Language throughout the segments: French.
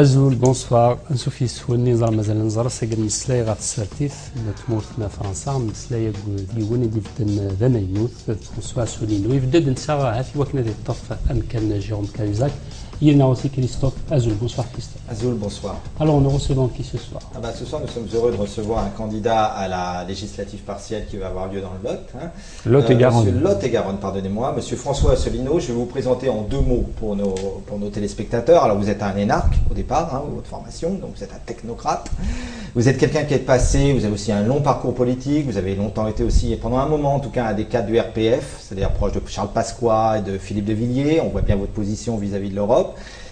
أزول دونسفار نسوفيس هو النظام مثلا نزرى ساكن مسلاي غا تمورت ما فرنسا مسلاي وين دي بدن ذا ميموت تونسوا سولين ويبدا نسا هاتي وكنا دي طف أمكان جيروم كايزاك. Il y a aussi Christophe Azul. Bonsoir Christophe. Azul, bonsoir. Alors nous recevons qui ce soir? Ah bah, Ce soir, nous sommes heureux de recevoir un candidat à la législative partielle qui va avoir lieu dans le Lot. Hein. Lot et euh, Garonne. Monsieur Lot et Garonne, pardonnez-moi. Monsieur François Asselineau, je vais vous présenter en deux mots pour nos, pour nos téléspectateurs. Alors vous êtes un énarque au départ, hein, votre formation, donc vous êtes un technocrate. Vous êtes quelqu'un qui est passé, vous avez aussi un long parcours politique, vous avez longtemps été aussi, pendant un moment en tout cas, un des cadres du RPF, c'est-à-dire proche de Charles Pasqua et de Philippe de Villiers. On voit bien votre position vis-à-vis -vis de l'Europe.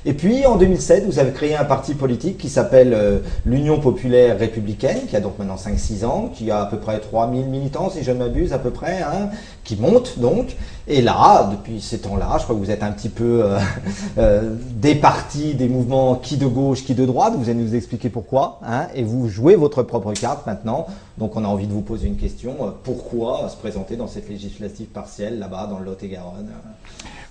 Et puis en 2007, vous avez créé un parti politique qui s'appelle euh, l'Union populaire républicaine, qui a donc maintenant 5-6 ans, qui a à peu près 3000 militants, si je ne m'abuse, à peu près, hein, qui monte donc. Et là, depuis ces temps-là, je crois que vous êtes un petit peu euh, euh, des partis, des mouvements qui de gauche, qui de droite. Vous allez nous expliquer pourquoi. Hein, et vous jouez votre propre carte maintenant. Donc on a envie de vous poser une question. pourquoi se présenter dans cette législative partielle là-bas, dans le Lot-et-Garonne?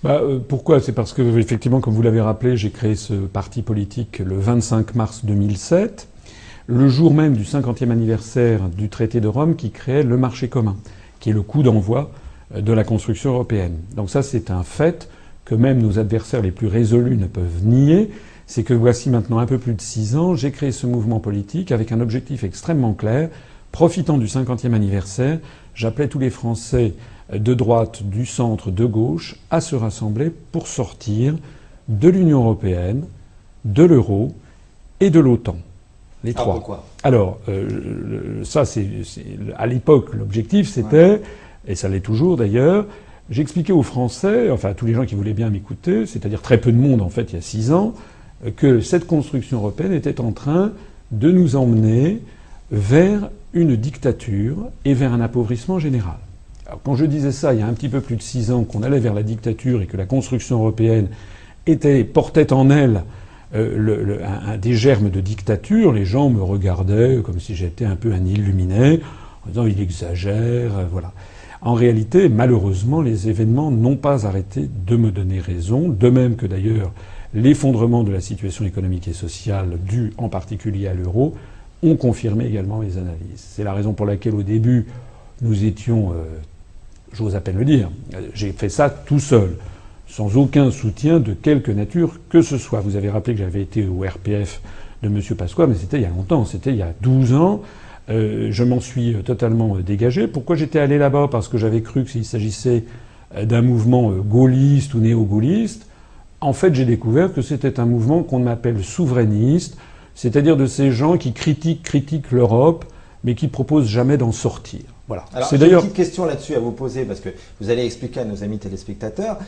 Bah, euh, pourquoi? C'est parce que, effectivement, comme vous l'avez rappelé, j'ai créé ce parti politique le 25 mars 2007, le jour même du 50e anniversaire du traité de Rome qui créait le marché commun, qui est le coup d'envoi euh, de la construction européenne. Donc ça, c'est un fait que même nos adversaires les plus résolus ne peuvent nier. C'est que voici maintenant un peu plus de six ans, j'ai créé ce mouvement politique avec un objectif extrêmement clair. Profitant du 50e anniversaire, j'appelais tous les Français de droite, du centre, de gauche, à se rassembler pour sortir de l'Union européenne, de l'euro et de l'OTAN. Les ah, trois. pourquoi? Alors, euh, ça, c'est à l'époque, l'objectif, c'était, et ça l'est toujours d'ailleurs, j'expliquais aux Français, enfin à tous les gens qui voulaient bien m'écouter, c'est-à-dire très peu de monde en fait il y a six ans, que cette construction européenne était en train de nous emmener vers une dictature et vers un appauvrissement général. Alors, quand je disais ça il y a un petit peu plus de six ans, qu'on allait vers la dictature et que la construction européenne portait en elle euh, des germes de dictature, les gens me regardaient comme si j'étais un peu un illuminé, en disant il exagère, euh, voilà. En réalité, malheureusement, les événements n'ont pas arrêté de me donner raison, de même que d'ailleurs l'effondrement de la situation économique et sociale dû en particulier à l'euro ont confirmé également mes analyses. C'est la raison pour laquelle au début nous étions euh, j'ose à peine le dire. J'ai fait ça tout seul, sans aucun soutien de quelque nature que ce soit. Vous avez rappelé que j'avais été au RPF de M. Pasqua, mais c'était il y a longtemps, c'était il y a 12 ans. Euh, je m'en suis totalement dégagé. Pourquoi j'étais allé là-bas? Parce que j'avais cru qu'il s'agissait d'un mouvement gaulliste ou néo-gaulliste. En fait, j'ai découvert que c'était un mouvement qu'on appelle souverainiste, c'est-à-dire de ces gens qui critiquent, critiquent l'Europe, mais qui proposent jamais d'en sortir. Voilà. Alors, j'ai une petite question là-dessus à vous poser, parce que vous allez expliquer à nos amis téléspectateurs.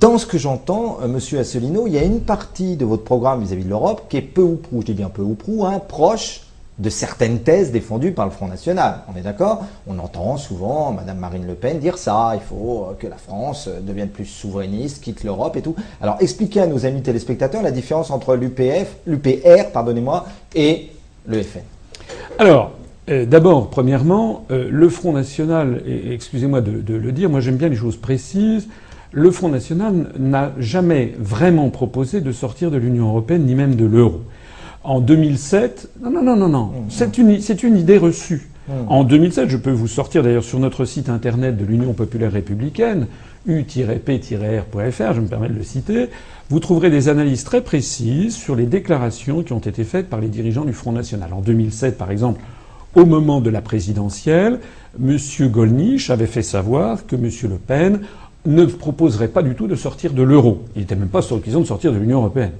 Dans ce que j'entends, euh, Monsieur Asselineau, il y a une partie de votre programme vis-à-vis de l'Europe qui est peu ou prou, je dis bien peu ou prou, hein, proche de certaines thèses défendues par le Front National. On est d'accord? On entend souvent Madame Marine Le Pen dire ça, il faut euh, que la France euh, devienne plus souverainiste, quitte l'Europe et tout. Alors expliquez à nos amis téléspectateurs la différence entre l'UPF, l'UPR, pardonnez-moi, et le FN. Alors, euh, d'abord, premièrement, le Front National, excusez-moi de, le dire, moi j'aime bien les choses précises, le Front National n'a jamais vraiment proposé de sortir de l'Union européenne, ni même de l'euro. En 2007, non, non, non, non, non, mmh. c'est une, une, idée reçue. Mmh. En 2007, je peux vous sortir d'ailleurs sur notre site internet de l'Union populaire républicaine, u-p-r.fr, je me permets de le citer, vous trouverez des analyses très précises sur les déclarations qui ont été faites par les dirigeants du Front National. En 2007, par exemple, au moment de la présidentielle, M. Gollnisch avait fait savoir que M. Le Pen ne proposerait pas du tout de sortir de l'euro. Il n'était même pas sur l'occasion de sortir de l'Union européenne.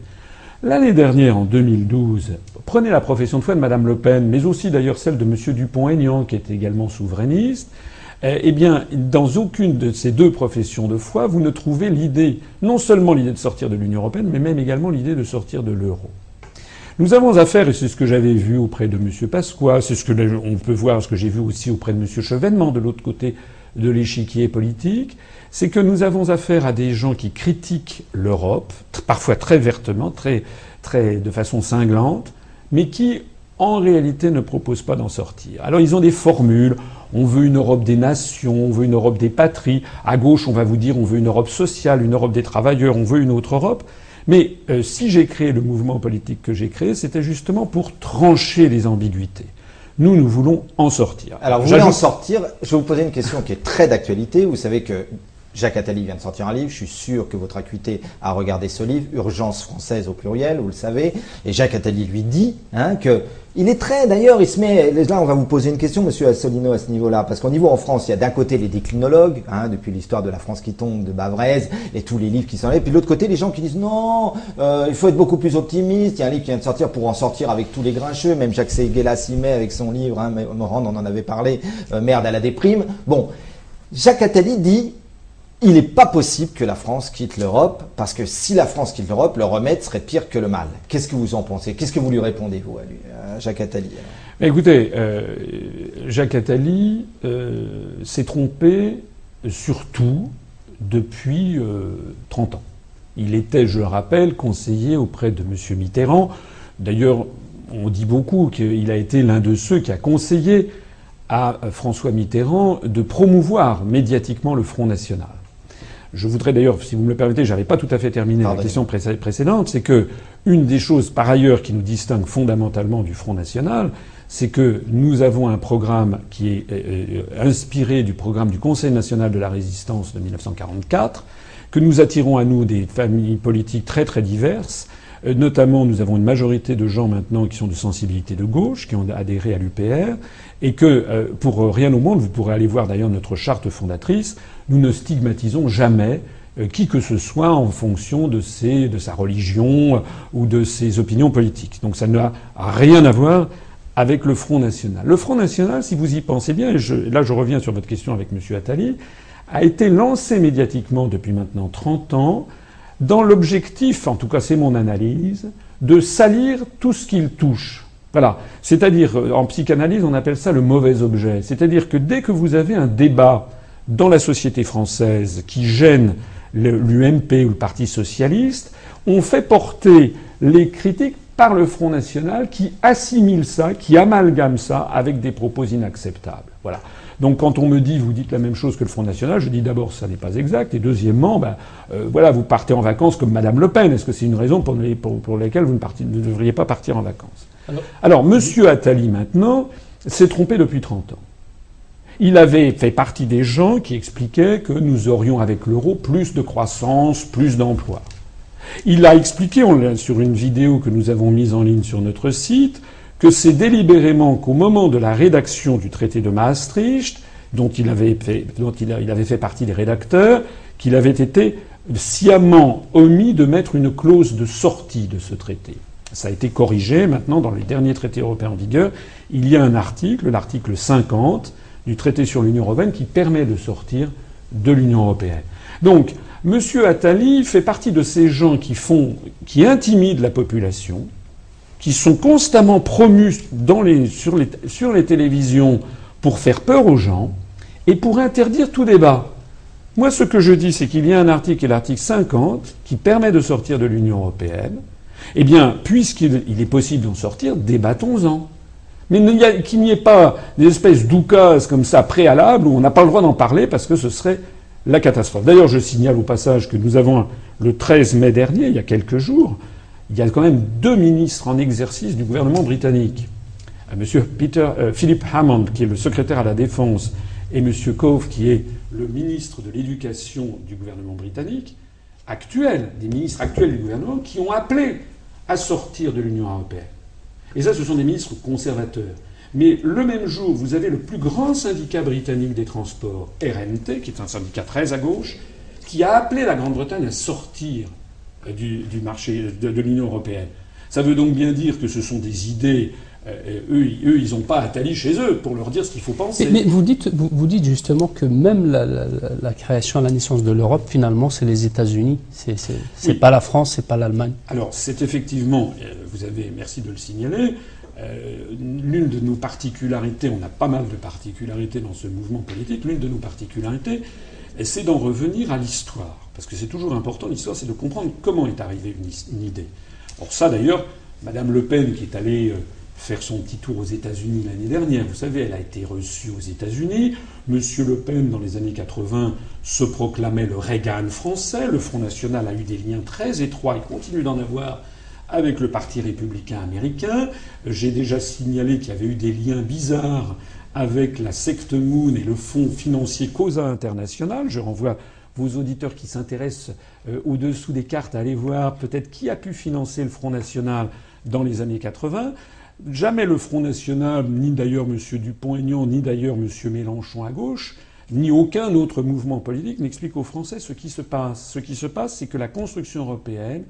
L'année dernière, en 2012, prenez la profession de foi de Mme Le Pen, mais aussi d'ailleurs celle de M. Dupont-Aignan, qui est également souverainiste. Eh, eh bien, dans aucune de ces deux professions de foi, vous ne trouvez l'idée, non seulement l'idée de sortir de l'Union européenne, mais même également l'idée de sortir de l'euro. Nous avons affaire, et c'est ce que j'avais vu auprès de M. Pasqua, c'est ce que on peut voir, ce que j'ai vu aussi auprès de M. Chevènement, de l'autre côté de l'échiquier politique, c'est que nous avons affaire à des gens qui critiquent l'Europe, parfois très vertement, de façon cinglante, mais qui, en réalité, ne proposent pas d'en sortir. Alors ils ont des formules. On veut une Europe des nations, on veut une Europe des patries. À gauche, on va vous dire on veut une Europe sociale, une Europe des travailleurs, on veut une autre Europe. Mais euh, si j'ai créé le mouvement politique que j'ai créé, c'était justement pour trancher les ambiguïtés. Nous, nous voulons en sortir. Alors, vous voulez en sortir Je vais vous poser une question qui est très d'actualité. Vous savez que Jacques Attali vient de sortir un livre. Je suis sûr que votre acuité a regardé ce livre, Urgence française au pluriel, vous le savez. Et Jacques Attali lui dit hein, que il est très, d'ailleurs, il se met. Là, on va vous poser une question, Monsieur Assolino, à ce niveau-là, parce qu'au niveau en France, il y a d'un côté les déclinologues, hein, depuis l'histoire de la France qui tombe, de Bavrez, et tous les livres qui. Et puis de l'autre côté, les gens qui disent non, euh, il faut être beaucoup plus optimiste. Il y a un livre qui vient de sortir pour en sortir avec tous les grincheux. Même Jacques Seguela s'y met avec son livre. Hein, Morand, on en avait parlé. Euh, merde à la déprime. Bon, Jacques Attali dit il n'est pas possible que la France quitte l'Europe, parce que si la France quitte l'Europe, le remède serait pire que le mal. Qu'est-ce que vous en pensez? Qu'est-ce que vous lui répondez, vous, à, Jacques Attali Écoutez, euh, Jacques Attali euh, s'est trompé surtout depuis 30 euh, ans. Il était, je le rappelle, conseiller auprès de M. Mitterrand. D'ailleurs, on dit beaucoup qu'il a été l'un de ceux qui a conseillé à François Mitterrand de promouvoir médiatiquement le Front National. Je voudrais d'ailleurs, si vous me le permettez, j'avais pas tout à fait terminé la question précédente, c'est que une des choses par ailleurs qui nous distingue fondamentalement du Front National, c'est que nous avons un programme qui est euh, euh, inspiré du programme du Conseil national de la résistance de 1944, que nous attirons à nous des familles politiques très très diverses. Euh, notamment, nous avons une majorité de gens maintenant qui sont de sensibilité de gauche, qui ont adhéré à l'UPR, et que, pour rien au monde, vous pourrez aller voir d'ailleurs notre charte fondatrice, nous ne stigmatisons jamais euh, qui que ce soit en fonction de, sa religion euh, ou de ses opinions politiques. Donc ça n'a rien à voir avec le Front National. Le Front National, si vous y pensez bien, et là je reviens sur votre question avec M. Attali, a été lancé médiatiquement depuis maintenant 30 ans dans l'objectif, en tout cas c'est mon analyse, de salir tout ce qu'il touche. Voilà. C'est-à-dire, euh, en psychanalyse, on appelle ça le mauvais objet. C'est-à-dire que dès que vous avez un débat dans la société française qui gêne l'UMP ou le Parti socialiste, on fait porter les critiques par le Front National qui assimile ça, qui amalgame ça avec des propos inacceptables. Voilà. Donc quand on me dit, vous dites la même chose que le Front National, je dis d'abord ça n'est pas exact, et deuxièmement, ben, euh, voilà, vous partez en vacances comme Madame Le Pen. Est-ce que c'est une raison pour, les, pour, pour laquelle vous ne, ne, devriez pas partir en vacances? Alors, Alors Monsieur Attali maintenant s'est trompé depuis 30 ans. Il avait fait partie des gens qui expliquaient que nous aurions avec l'euro plus de croissance, plus d'emplois. Il a expliqué sur une vidéo que nous avons mise en ligne sur notre site que c'est délibérément qu'au moment de la rédaction du traité de Maastricht, dont il avait fait, dont il avait fait partie des rédacteurs, qu'il avait été sciemment omis de mettre une clause de sortie de ce traité. Ça a été corrigé maintenant dans les derniers traités européens en vigueur. Il y a un article, l'article 50, du traité sur l'Union européenne qui permet de sortir de l'Union européenne. Donc, M. Attali fait partie de ces gens qui font, qui intimident la population, qui sont constamment promus sur les télévisions pour faire peur aux gens et pour interdire tout débat. Moi, ce que je dis, c'est qu'il y a un article, l'article 50, qui permet de sortir de l'Union européenne. Eh bien, puisqu'il est possible d'en sortir, débattons-en mais qu'il n'y ait pas des espèces d'oukases comme ça préalables où on n'a pas le droit d'en parler parce que ce serait la catastrophe. D'ailleurs, je signale au passage que nous avons le 13 mai dernier, il y a quelques jours, il y a quand même deux ministres en exercice du gouvernement britannique. Monsieur Peter, euh, Philip Hammond, qui est le secrétaire à la défense, et Monsieur Cove, qui est le ministre de l'éducation du gouvernement britannique, actuel, des ministres actuels du gouvernement, qui ont appelé à sortir de l'Union européenne. Et ça, ce sont des ministres conservateurs. Mais le même jour, vous avez le plus grand syndicat britannique des transports, RNT, qui est un syndicat très à gauche, qui a appelé la Grande-Bretagne à sortir du, marché de, l'Union européenne. Ça veut donc bien dire que ce sont des idées euh, eux, eux, ils n'ont pas Attali chez eux pour leur dire ce qu'il faut penser. Mais, vous, dites, vous, dites justement que même la, création, la naissance de l'Europe, finalement, c'est les États-Unis. C'est n'est pas la France, c'est pas l'Allemagne. Alors, c'est effectivement, euh, vous avez, merci de le signaler, euh, l'une de nos particularités, on a pas mal de particularités dans ce mouvement politique, l'une de nos particularités, c'est d'en revenir à l'histoire. Parce que c'est toujours important, l'histoire, c'est de comprendre comment est arrivée une, idée. Or ça, d'ailleurs, Madame Le Pen, qui est allée faire son petit tour aux États-Unis l'année dernière. Vous savez, elle a été reçue aux États-Unis. Monsieur Le Pen, dans les années 80, se proclamait le Reagan français. Le Front National a eu des liens très étroits et continue d'en avoir avec le Parti républicain américain. J'ai déjà signalé qu'il y avait eu des liens bizarres avec la secte Moon et le fonds financier Cosa International. Je renvoie vos auditeurs qui s'intéressent euh, au-dessous des cartes à aller voir peut-être qui a pu financer le Front National dans les années 80. Jamais le Front National, ni d'ailleurs M. Dupont-Aignan, ni d'ailleurs M. Mélenchon à gauche, ni aucun autre mouvement politique n'explique aux Français ce qui se passe. Ce qui se passe, c'est que la construction européenne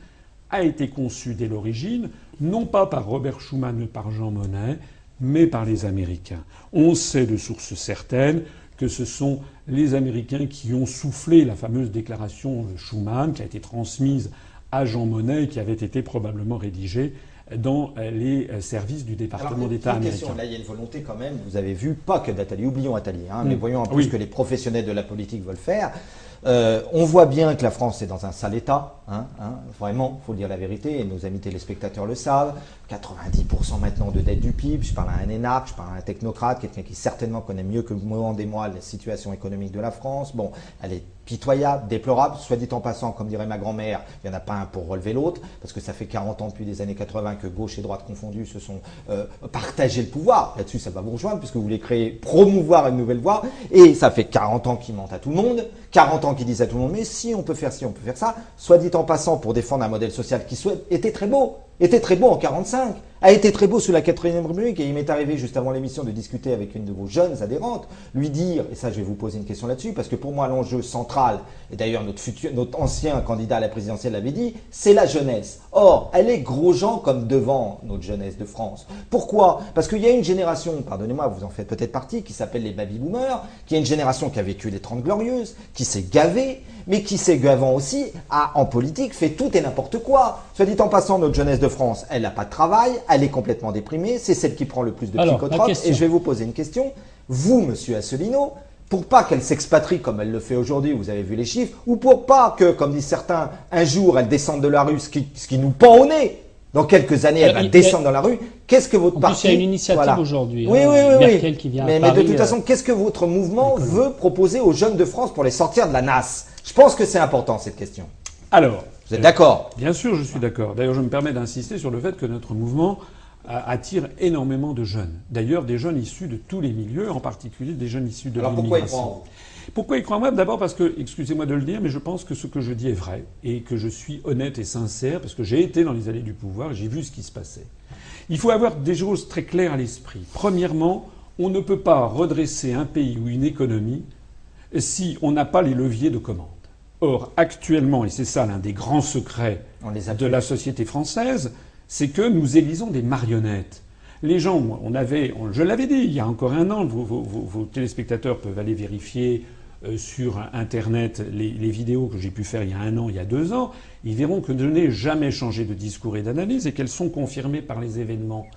a été conçue dès l'origine, non pas par Robert Schuman ou par Jean Monnet, mais par les Américains. On sait de sources certaines que ce sont les Américains qui ont soufflé la fameuse déclaration Schuman, qui a été transmise à Jean Monnet et qui avait été probablement rédigée dans les services du département d'État américain. Là, il y a une volonté quand même, vous avez vu, pas que d'Atali, oublions Attali, hein, mais mm. voyons un peu ce que les professionnels de la politique veulent faire. Euh, on voit bien que la France est dans un sale état, hein, hein, vraiment, il faut dire la vérité, et nos amis téléspectateurs le savent. 90% maintenant de dette du PIB, je parle à un énarque, je parle à un technocrate, quelqu'un qui certainement connaît mieux que moi et moi la situation économique de la France. Bon, elle est pitoyable, déplorable, soit dit en passant, comme dirait ma grand-mère, il n'y en a pas un pour relever l'autre, parce que ça fait 40 ans depuis les années 80 que gauche et droite confondues se sont euh, partagés le pouvoir. Là-dessus, ça va vous rejoindre, puisque vous voulez créer, promouvoir une nouvelle voie, et ça fait 40 ans qu'ils mentent à tout le monde, 40 ans qu'ils disent à tout le monde, mais si on peut faire ci, on peut faire ça, soit dit en passant pour défendre un modèle social qui était très beau, était très beau en 45, a été très beau sous la quatrième République, et il m'est arrivé juste avant l'émission de discuter avec une de vos jeunes adhérentes, lui dire, et ça je vais vous poser une question là-dessus, parce que pour moi l'enjeu central, et d'ailleurs notre, futur, notre ancien candidat à la présidentielle l'avait dit, c'est la jeunesse. Or, elle est gros gens comme devant notre jeunesse de France. Pourquoi? Parce qu'il y a une génération, pardonnez-moi, vous en faites peut-être partie, qui s'appelle les baby-boomers, qui est une génération qui a vécu les Trente Glorieuses, qui s'est gavée, mais qui s'est gavant aussi, a en politique fait tout et n'importe quoi. Soit dit en passant, notre jeunesse de France, elle n'a pas de travail, elle est complètement déprimée, c'est celle qui prend le plus de psychotropes. Et je vais vous poser une question. Vous, monsieur Asselineau, pour pas qu'elle s'expatrie comme elle le fait aujourd'hui, vous avez vu les chiffres, ou pour pas que, comme disent certains, un jour elle descende de la rue, ce qui, ce qui nous pend au nez, dans quelques années, elle va descendre dans la rue. Qu'est-ce que votre parti... il y a une initiative aujourd'hui. Oui, oui, oui. oui. Qui vient mais, mais, de toute façon, euh, qu'est-ce que votre mouvement veut proposer aux jeunes de France pour les sortir de la NAS Je pense que c'est important, cette question. Alors... Vous êtes d'accord? Bien sûr, je suis d'accord. D'ailleurs, je me permets d'insister sur le fait que notre mouvement attire énormément de jeunes. D'ailleurs, des jeunes issus de tous les milieux, en particulier des jeunes issus de Alors pourquoi ils croient Pourquoi ils croient en moi? D'abord parce que, excusez-moi de le dire, mais je pense que ce que je dis est vrai et que je suis honnête et sincère parce que j'ai été dans les allées du pouvoir, j'ai vu ce qui se passait. Il faut avoir des choses très claires à l'esprit. Premièrement, on ne peut pas redresser un pays ou une économie si on n'a pas les leviers de commande. Or, actuellement, et c'est ça l'un des grands secrets de la société française, c'est que nous élisons des marionnettes. Les gens, on avait, je l'avais dit il y a encore un an, vos, téléspectateurs peuvent aller vérifier euh, sur Internet les, vidéos que j'ai pu faire il y a un an, il y a deux ans, ils verront que je n'ai jamais changé de discours et d'analyse et qu'elles sont confirmées par les événements.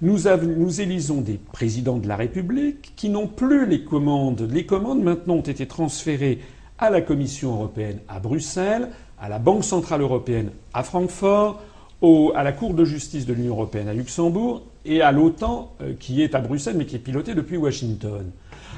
Nous, nous, élisons des présidents de la République qui n'ont plus les commandes. Les commandes maintenant ont été transférées à la Commission européenne à Bruxelles, à la Banque centrale européenne à Francfort, à la Cour de justice de l'Union européenne à Luxembourg et à l'OTAN euh, qui est à Bruxelles mais qui est pilotée depuis Washington.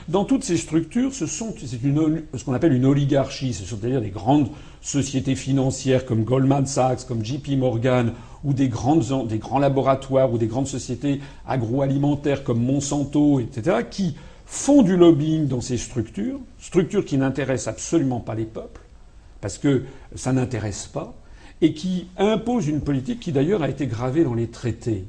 Dans toutes ces structures, ce sont ce qu'on appelle une oligarchie, ce sont à dire des grandes sociétés financières comme Goldman Sachs, comme JP Morgan, ou des, grandes, des grands laboratoires ou des grandes sociétés agroalimentaires comme Monsanto, etc., qui font du lobbying dans ces structures, structures qui n'intéressent absolument pas les peuples, parce que ça n'intéresse pas, et qui impose une politique qui d'ailleurs a été gravée dans les traités.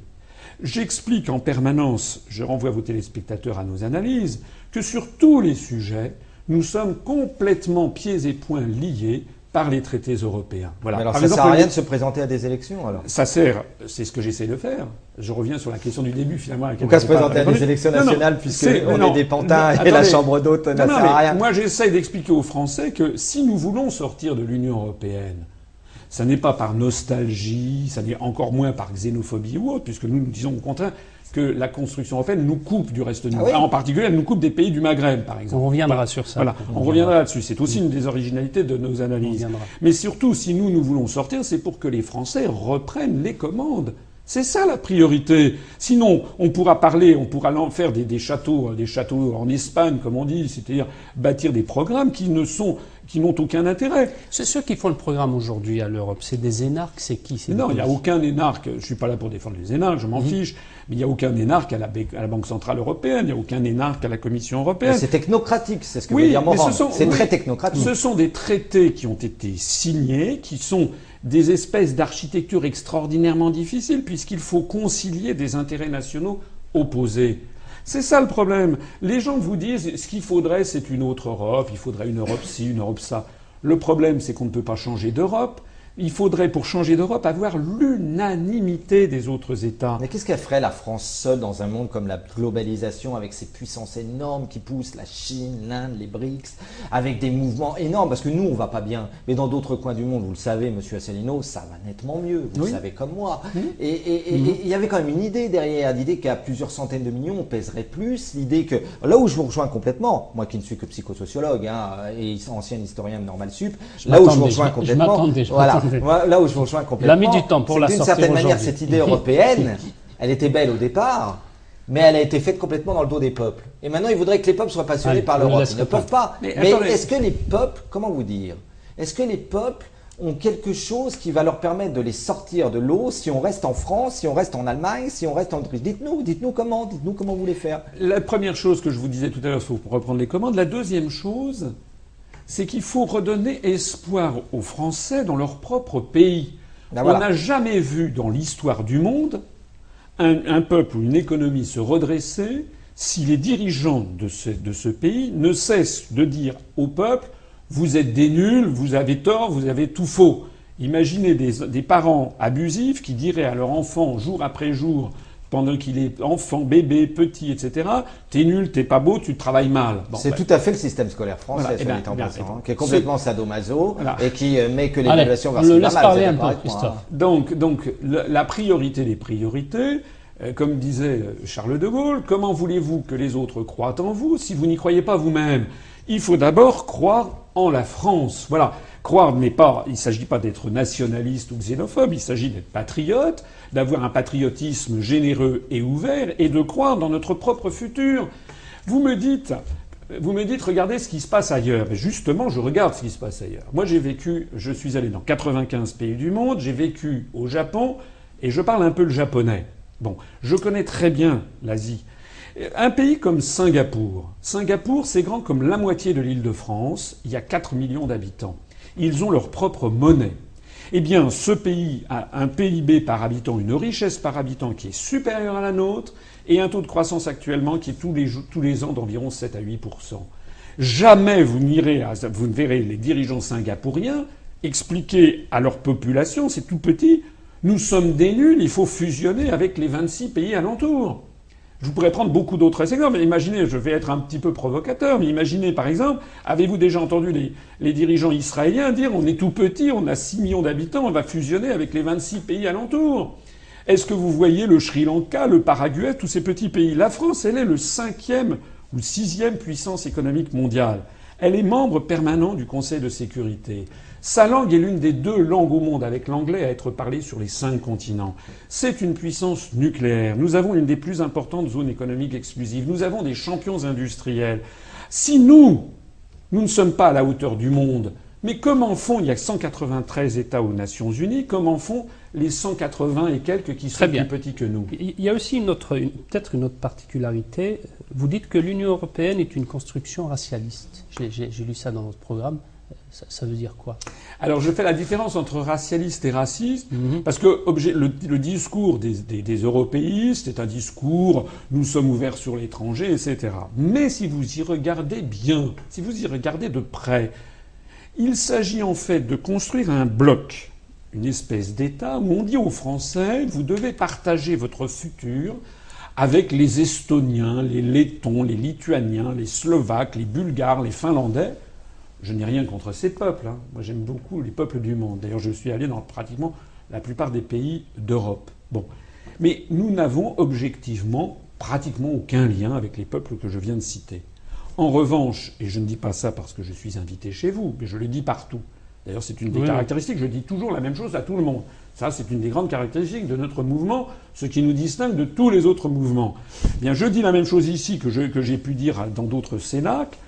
J'explique en permanence, je renvoie vos téléspectateurs à nos analyses, que sur tous les sujets, nous sommes complètement pieds et poings liés par les traités européens. Voilà. alors ça ne sert à rien de se présenter à des élections alors? Ça sert, c'est ce que j'essaie de faire. Je reviens sur la question du début finalement. Pourquoi se présenter à des élections nationales puisqu'on est, est des pantins et la chambre d'hôte ne sert à rien Moi j'essaie d'expliquer aux Français que si nous voulons sortir de l'Union européenne, ça n'est pas par nostalgie, ça n'est encore moins par xénophobie ou autre, puisque nous nous disons au contraire que la construction européenne nous coupe du reste du ah monde. En particulier, elle nous coupe des pays du Maghreb, par exemple. On reviendra sur ça. Voilà, on, reviendra là-dessus. C'est aussi une des originalités de nos analyses. Mais surtout, si nous, nous voulons sortir, c'est pour que les Français reprennent les commandes. C'est ça la priorité. Sinon, on pourra parler, on pourra faire des, des, châteaux, des châteaux en Espagne, comme on dit, c'est-à-dire bâtir des programmes qui ne sont, qui n'ont aucun intérêt. C'est ceux qui font le programme aujourd'hui à l'Europe. C'est des énarques, c'est qui Non, il n'y a aucun énarque. Je suis pas là pour défendre les énarques, je m'en mhm. fiche. Mais il n'y a aucun énarque à la, à la, Banque centrale européenne. Il n'y a aucun énarque à la Commission européenne. C'est technocratique, c'est ce que oui, veut dire Morand. C'est très technocratique. Ce sont des traités qui ont été signés, qui sont des espèces d'architecture extraordinairement difficiles, puisqu'il faut concilier des intérêts nationaux opposés. C'est ça le problème. Les gens vous disent ce qu'il faudrait, c'est une autre Europe, il faudrait une Europe ci, une Europe ça. Le problème, c'est qu'on ne peut pas changer d'Europe il faudrait, pour changer d'Europe, avoir l'unanimité des autres États. Mais qu'est-ce qu'elle ferait la France seule dans un monde comme la globalisation, avec ses puissances énormes qui poussent la Chine, l'Inde, les BRICS, avec des mouvements énormes? Parce que nous, on va pas bien. Mais dans d'autres coins du monde, vous le savez, monsieur Asselineau, ça va nettement mieux. Vous le savez comme moi. Mmh. Et mmh. il y avait quand même une idée derrière, l'idée qu'à plusieurs centaines de millions, on pèserait plus. L'idée que. Là où je vous rejoins complètement, moi qui ne suis que psychosociologue hein, et ancien historien de Normal Sup, là où je vous rejoins complètement. voilà là où je vous rejoins complètement. L'ami du temps pour la D'une certaine manière, cette idée européenne, elle était belle au départ, mais elle a été faite complètement dans le dos des peuples. Et maintenant, ils voudraient que les peuples soient passionnés par l'Europe. Ils ne peuvent pas. Mais, est-ce que les peuples, comment vous dire Est-ce que les peuples ont quelque chose qui va leur permettre de les sortir de l'eau si on reste en France, si on reste en Allemagne, si on reste en Autriche Dites-nous, dites-nous comment, dites-nous comment vous voulez faire. La première chose que je vous disais tout à l'heure, il faut reprendre les commandes. La deuxième chose, c'est qu'il faut redonner espoir aux Français dans leur propre pays. Ben On n'a jamais vu dans l'histoire du monde un, peuple ou une économie se redresser si les dirigeants de ce, pays ne cessent de dire au peuple vous êtes des nuls, vous avez tort, vous avez tout faux. Imaginez des parents abusifs qui diraient à leur enfant jour après jour pendant qu'il est enfant, bébé, petit, etc. T'es nul, t'es pas beau, tu travailles mal. c'est tout à fait le système scolaire français, eh ben, ben, qui est complètement sadomaso et qui euh, met que l'évaluation vers le laisse parler un peu, Christophe. Donc, donc la priorité des priorités, euh, comme disait euh, Charles de Gaulle, comment voulez-vous que les autres croient en vous? Si vous n'y croyez pas vous-même Il faut d'abord croire en la France. Voilà. Croire, mais pas, il ne s'agit pas d'être nationaliste ou xénophobe, il s'agit d'être patriote, d'avoir un patriotisme généreux et ouvert, et de croire dans notre propre futur. Vous me dites, vous me dites, regardez ce qui se passe ailleurs. Mais justement, je regarde ce qui se passe ailleurs. Moi, j'ai vécu, je suis allé dans 95 pays du monde, j'ai vécu au Japon, et je parle un peu le japonais. Bon, je connais très bien l'Asie. Un pays comme Singapour. Singapour, c'est grand comme la moitié de l'île de France. Il y a 4 millions d'habitants ils ont leur propre monnaie. Eh bien, ce pays a un PIB par habitant, une richesse par habitant qui est supérieure à la nôtre, et un taux de croissance actuellement qui est tous les, ans d'environ 7 à 8% Jamais vous, vous ne verrez les dirigeants singapouriens expliquer à leur population, c'est tout petit, nous sommes des nuls, il faut fusionner avec les 26 pays alentours. Je pourrais prendre beaucoup d'autres exemples. Imaginez, je vais être un petit peu provocateur, mais imaginez par exemple, avez-vous déjà entendu les, dirigeants israéliens dire on est tout petit, on a 6 millions d'habitants, on va fusionner avec les 26 pays alentours Est-ce que vous voyez le Sri Lanka, le Paraguay, tous ces petits pays? La France, elle est le cinquième ou sixième puissance économique mondiale. Elle est membre permanent du Conseil de sécurité. Sa langue est l'une des deux langues au monde, avec l'anglais à être parlé sur les cinq continents. C'est une puissance nucléaire. Nous avons une des plus importantes zones économiques exclusives. Nous avons des champions industriels. Si nous, nous ne sommes pas à la hauteur du monde, mais comment font, il y a 193 États aux Nations Unies, comment font les 180 et quelques qui sont plus petits que nous Il y a aussi peut-être une autre particularité. Vous dites que l'Union européenne est une construction racialiste. J'ai lu ça dans votre programme. Ça, veut dire quoi? Alors je fais la différence entre racialiste et raciste, mhm. parce que le, discours des, des, européistes est un discours nous sommes ouverts sur l'étranger, etc. Mais si vous y regardez bien, si vous y regardez de près, il s'agit en fait de construire un bloc, une espèce d'État où on dit aux Français vous devez partager votre futur avec les Estoniens, les Lettons, les Lituaniens, les Slovaques, les Bulgares, les Finlandais je n'ai rien contre ces peuples. Hein. Moi, j'aime beaucoup les peuples du monde. D'ailleurs, je suis allé dans pratiquement la plupart des pays d'Europe. Bon. Mais nous n'avons objectivement pratiquement aucun lien avec les peuples que je viens de citer. En revanche, et je ne dis pas ça parce que je suis invité chez vous, mais je le dis partout, D'ailleurs, c'est une des caractéristiques. Je dis toujours la même chose à tout le monde. Ça, c'est une des grandes caractéristiques de notre mouvement, ce qui nous distingue de tous les autres mouvements. Eh bien, je dis la même chose ici que, j'ai pu dire dans d'autres cénacles.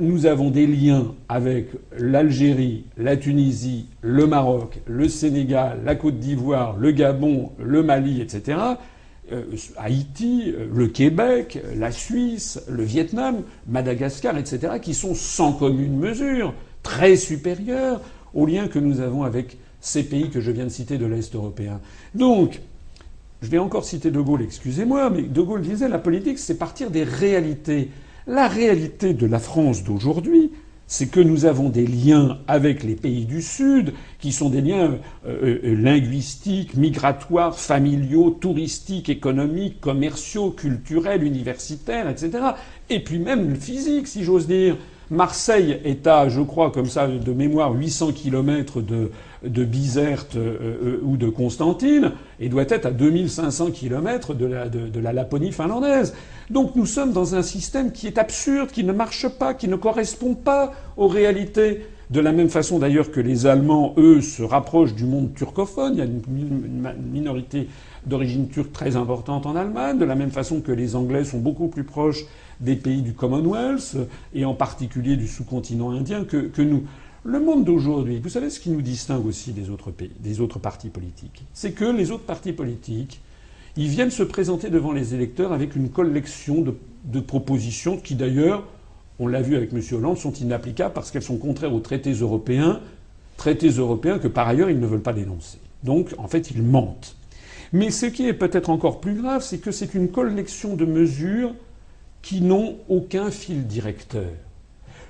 Nous avons des liens avec l'Algérie, la Tunisie, le Maroc, le Sénégal, la Côte d'Ivoire, le Gabon, le Mali, etc. Euh, Haïti, euh, le Québec, la Suisse, le Vietnam, Madagascar, etc., qui sont sans commune mesure très supérieurs aux liens que nous avons avec ces pays que je viens de citer de l'Est européen. Donc, je vais encore citer De Gaulle, excusez-moi, mais De Gaulle disait la politique, c'est partir des réalités. La réalité de la France d'aujourd'hui, c'est que nous avons des liens avec les pays du Sud, qui sont des liens euh, euh, linguistiques, migratoires, familiaux, touristiques, économiques, commerciaux, culturels, universitaires, etc. Et puis même physiques, si j'ose dire. Marseille est à, je crois, comme ça, de mémoire, 800 km de, de Bizerte euh, euh, ou de Constantine, et doit être à 2500 km de la, de, la Laponie finlandaise. Donc nous sommes dans un système qui est absurde, qui ne marche pas, qui ne correspond pas aux réalités. De la même façon d'ailleurs que les Allemands, eux, se rapprochent du monde turcophone. Il y a une minorité d'origine turque très importante en Allemagne, de la même façon que les Anglais sont beaucoup plus proches des pays du Commonwealth, et en particulier du sous-continent indien, que, que nous. Le monde d'aujourd'hui, vous savez ce qui nous distingue aussi des autres pays, des autres partis politiques, c'est que les autres partis politiques, ils viennent se présenter devant les électeurs avec une collection de, de propositions qui d'ailleurs, on l'a vu avec M. Hollande, sont inapplicables parce qu'elles sont contraires aux traités européens, traités européens que par ailleurs ils ne veulent pas dénoncer. Donc en fait ils mentent. Mais ce qui est peut-être encore plus grave, c'est que c'est une collection de mesures qui n'ont aucun fil directeur.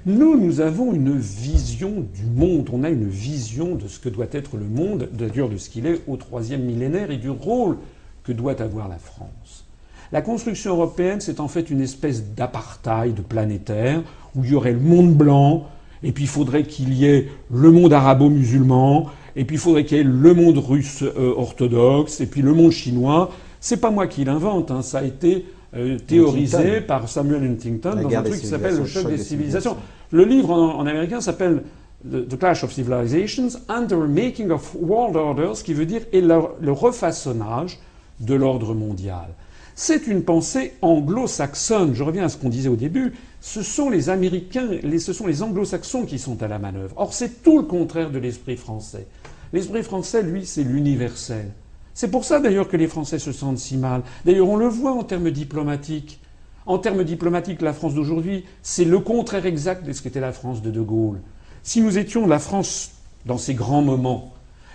Nous, nous avons une vision du monde, on a une vision de ce que doit être le monde, d'ailleurs de ce qu'il est au troisième millénaire et du rôle que doit avoir la France. La construction européenne, c'est en fait une espèce d'apartheid planétaire où il y aurait le monde blanc, et puis il faudrait qu'il y ait le monde arabo-musulman, et puis il faudrait qu'il y ait le monde russe euh, orthodoxe, et puis le monde chinois. C'est pas moi qui l'invente, hein, ça a été euh, théorisé par Samuel Huntington dans un truc qui s'appelle Le choc des civilisations. Le livre en, américain s'appelle The Clash of Civilizations, Under Making of World Orders, qui veut dire et le, refaçonnage de l'ordre mondial. C'est une pensée anglo-saxonne. Je reviens à ce qu'on disait au début. Ce sont les Américains, ce sont les anglo-saxons qui sont à la manœuvre. Or, c'est tout le contraire de l'esprit français. L'esprit français, lui, c'est l'universel. C'est pour ça d'ailleurs que les Français se sentent si mal. D'ailleurs, on le voit en termes diplomatiques. En termes diplomatiques, la France d'aujourd'hui, c'est le contraire exact de ce qu'était la France de De Gaulle. Si nous étions la France dans ces grands moments,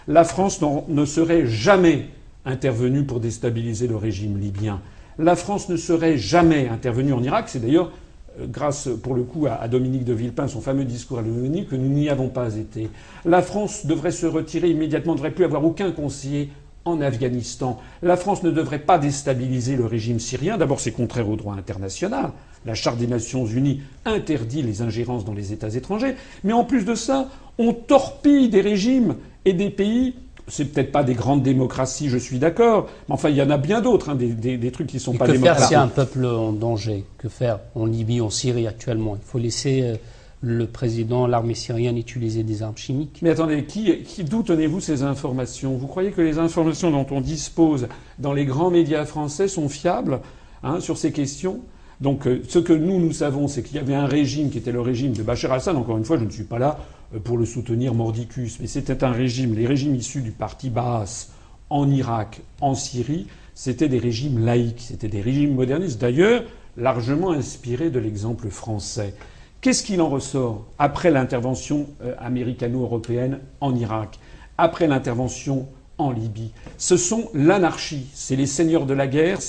la France ne serait jamais intervenue pour déstabiliser le régime libyen. La France ne serait jamais intervenue en Irak. C'est d'ailleurs euh, grâce pour le coup à Dominique de Villepin, son fameux discours à l'ONU, que nous n'y avons pas été. La France devrait se retirer immédiatement, ne devrait plus avoir aucun conseiller en Afghanistan. La France ne devrait pas déstabiliser le régime syrien. D'abord, c'est contraire au droit international. La Charte des Nations Unies interdit les ingérences dans les États étrangers. Mais en plus de ça, on torpille des régimes et des pays. C'est peut-être pas des grandes démocraties, je suis d'accord, mais enfin, il y en a bien d'autres, hein, des, trucs qui sont pas démocratiques. Que faire s'il y a un peuple en danger? Que faire en Libye, en Syrie actuellement? Il faut laisser euh, le président, l'armée syrienne utilisait des armes chimiques. Mais attendez, qui, d'où tenez-vous ces informations? Vous croyez que les informations dont on dispose dans les grands médias français sont fiables hein, sur ces questions? Donc euh, ce que nous, nous savons, c'est qu'il y avait un régime qui était le régime de Bachar al-Assad. Encore une fois, je ne suis pas là euh, pour le soutenir mordicus, mais c'était un régime, les régimes issus du parti Baas en Irak, en Syrie, c'était des régimes laïques, c'était des régimes modernistes, d'ailleurs largement inspirés de l'exemple français. Qu'est-ce qu'il en ressort après l'intervention euh, américano-européenne en Irak, après l'intervention en Libye? Ce sont l'anarchie, c'est les seigneurs de la guerre,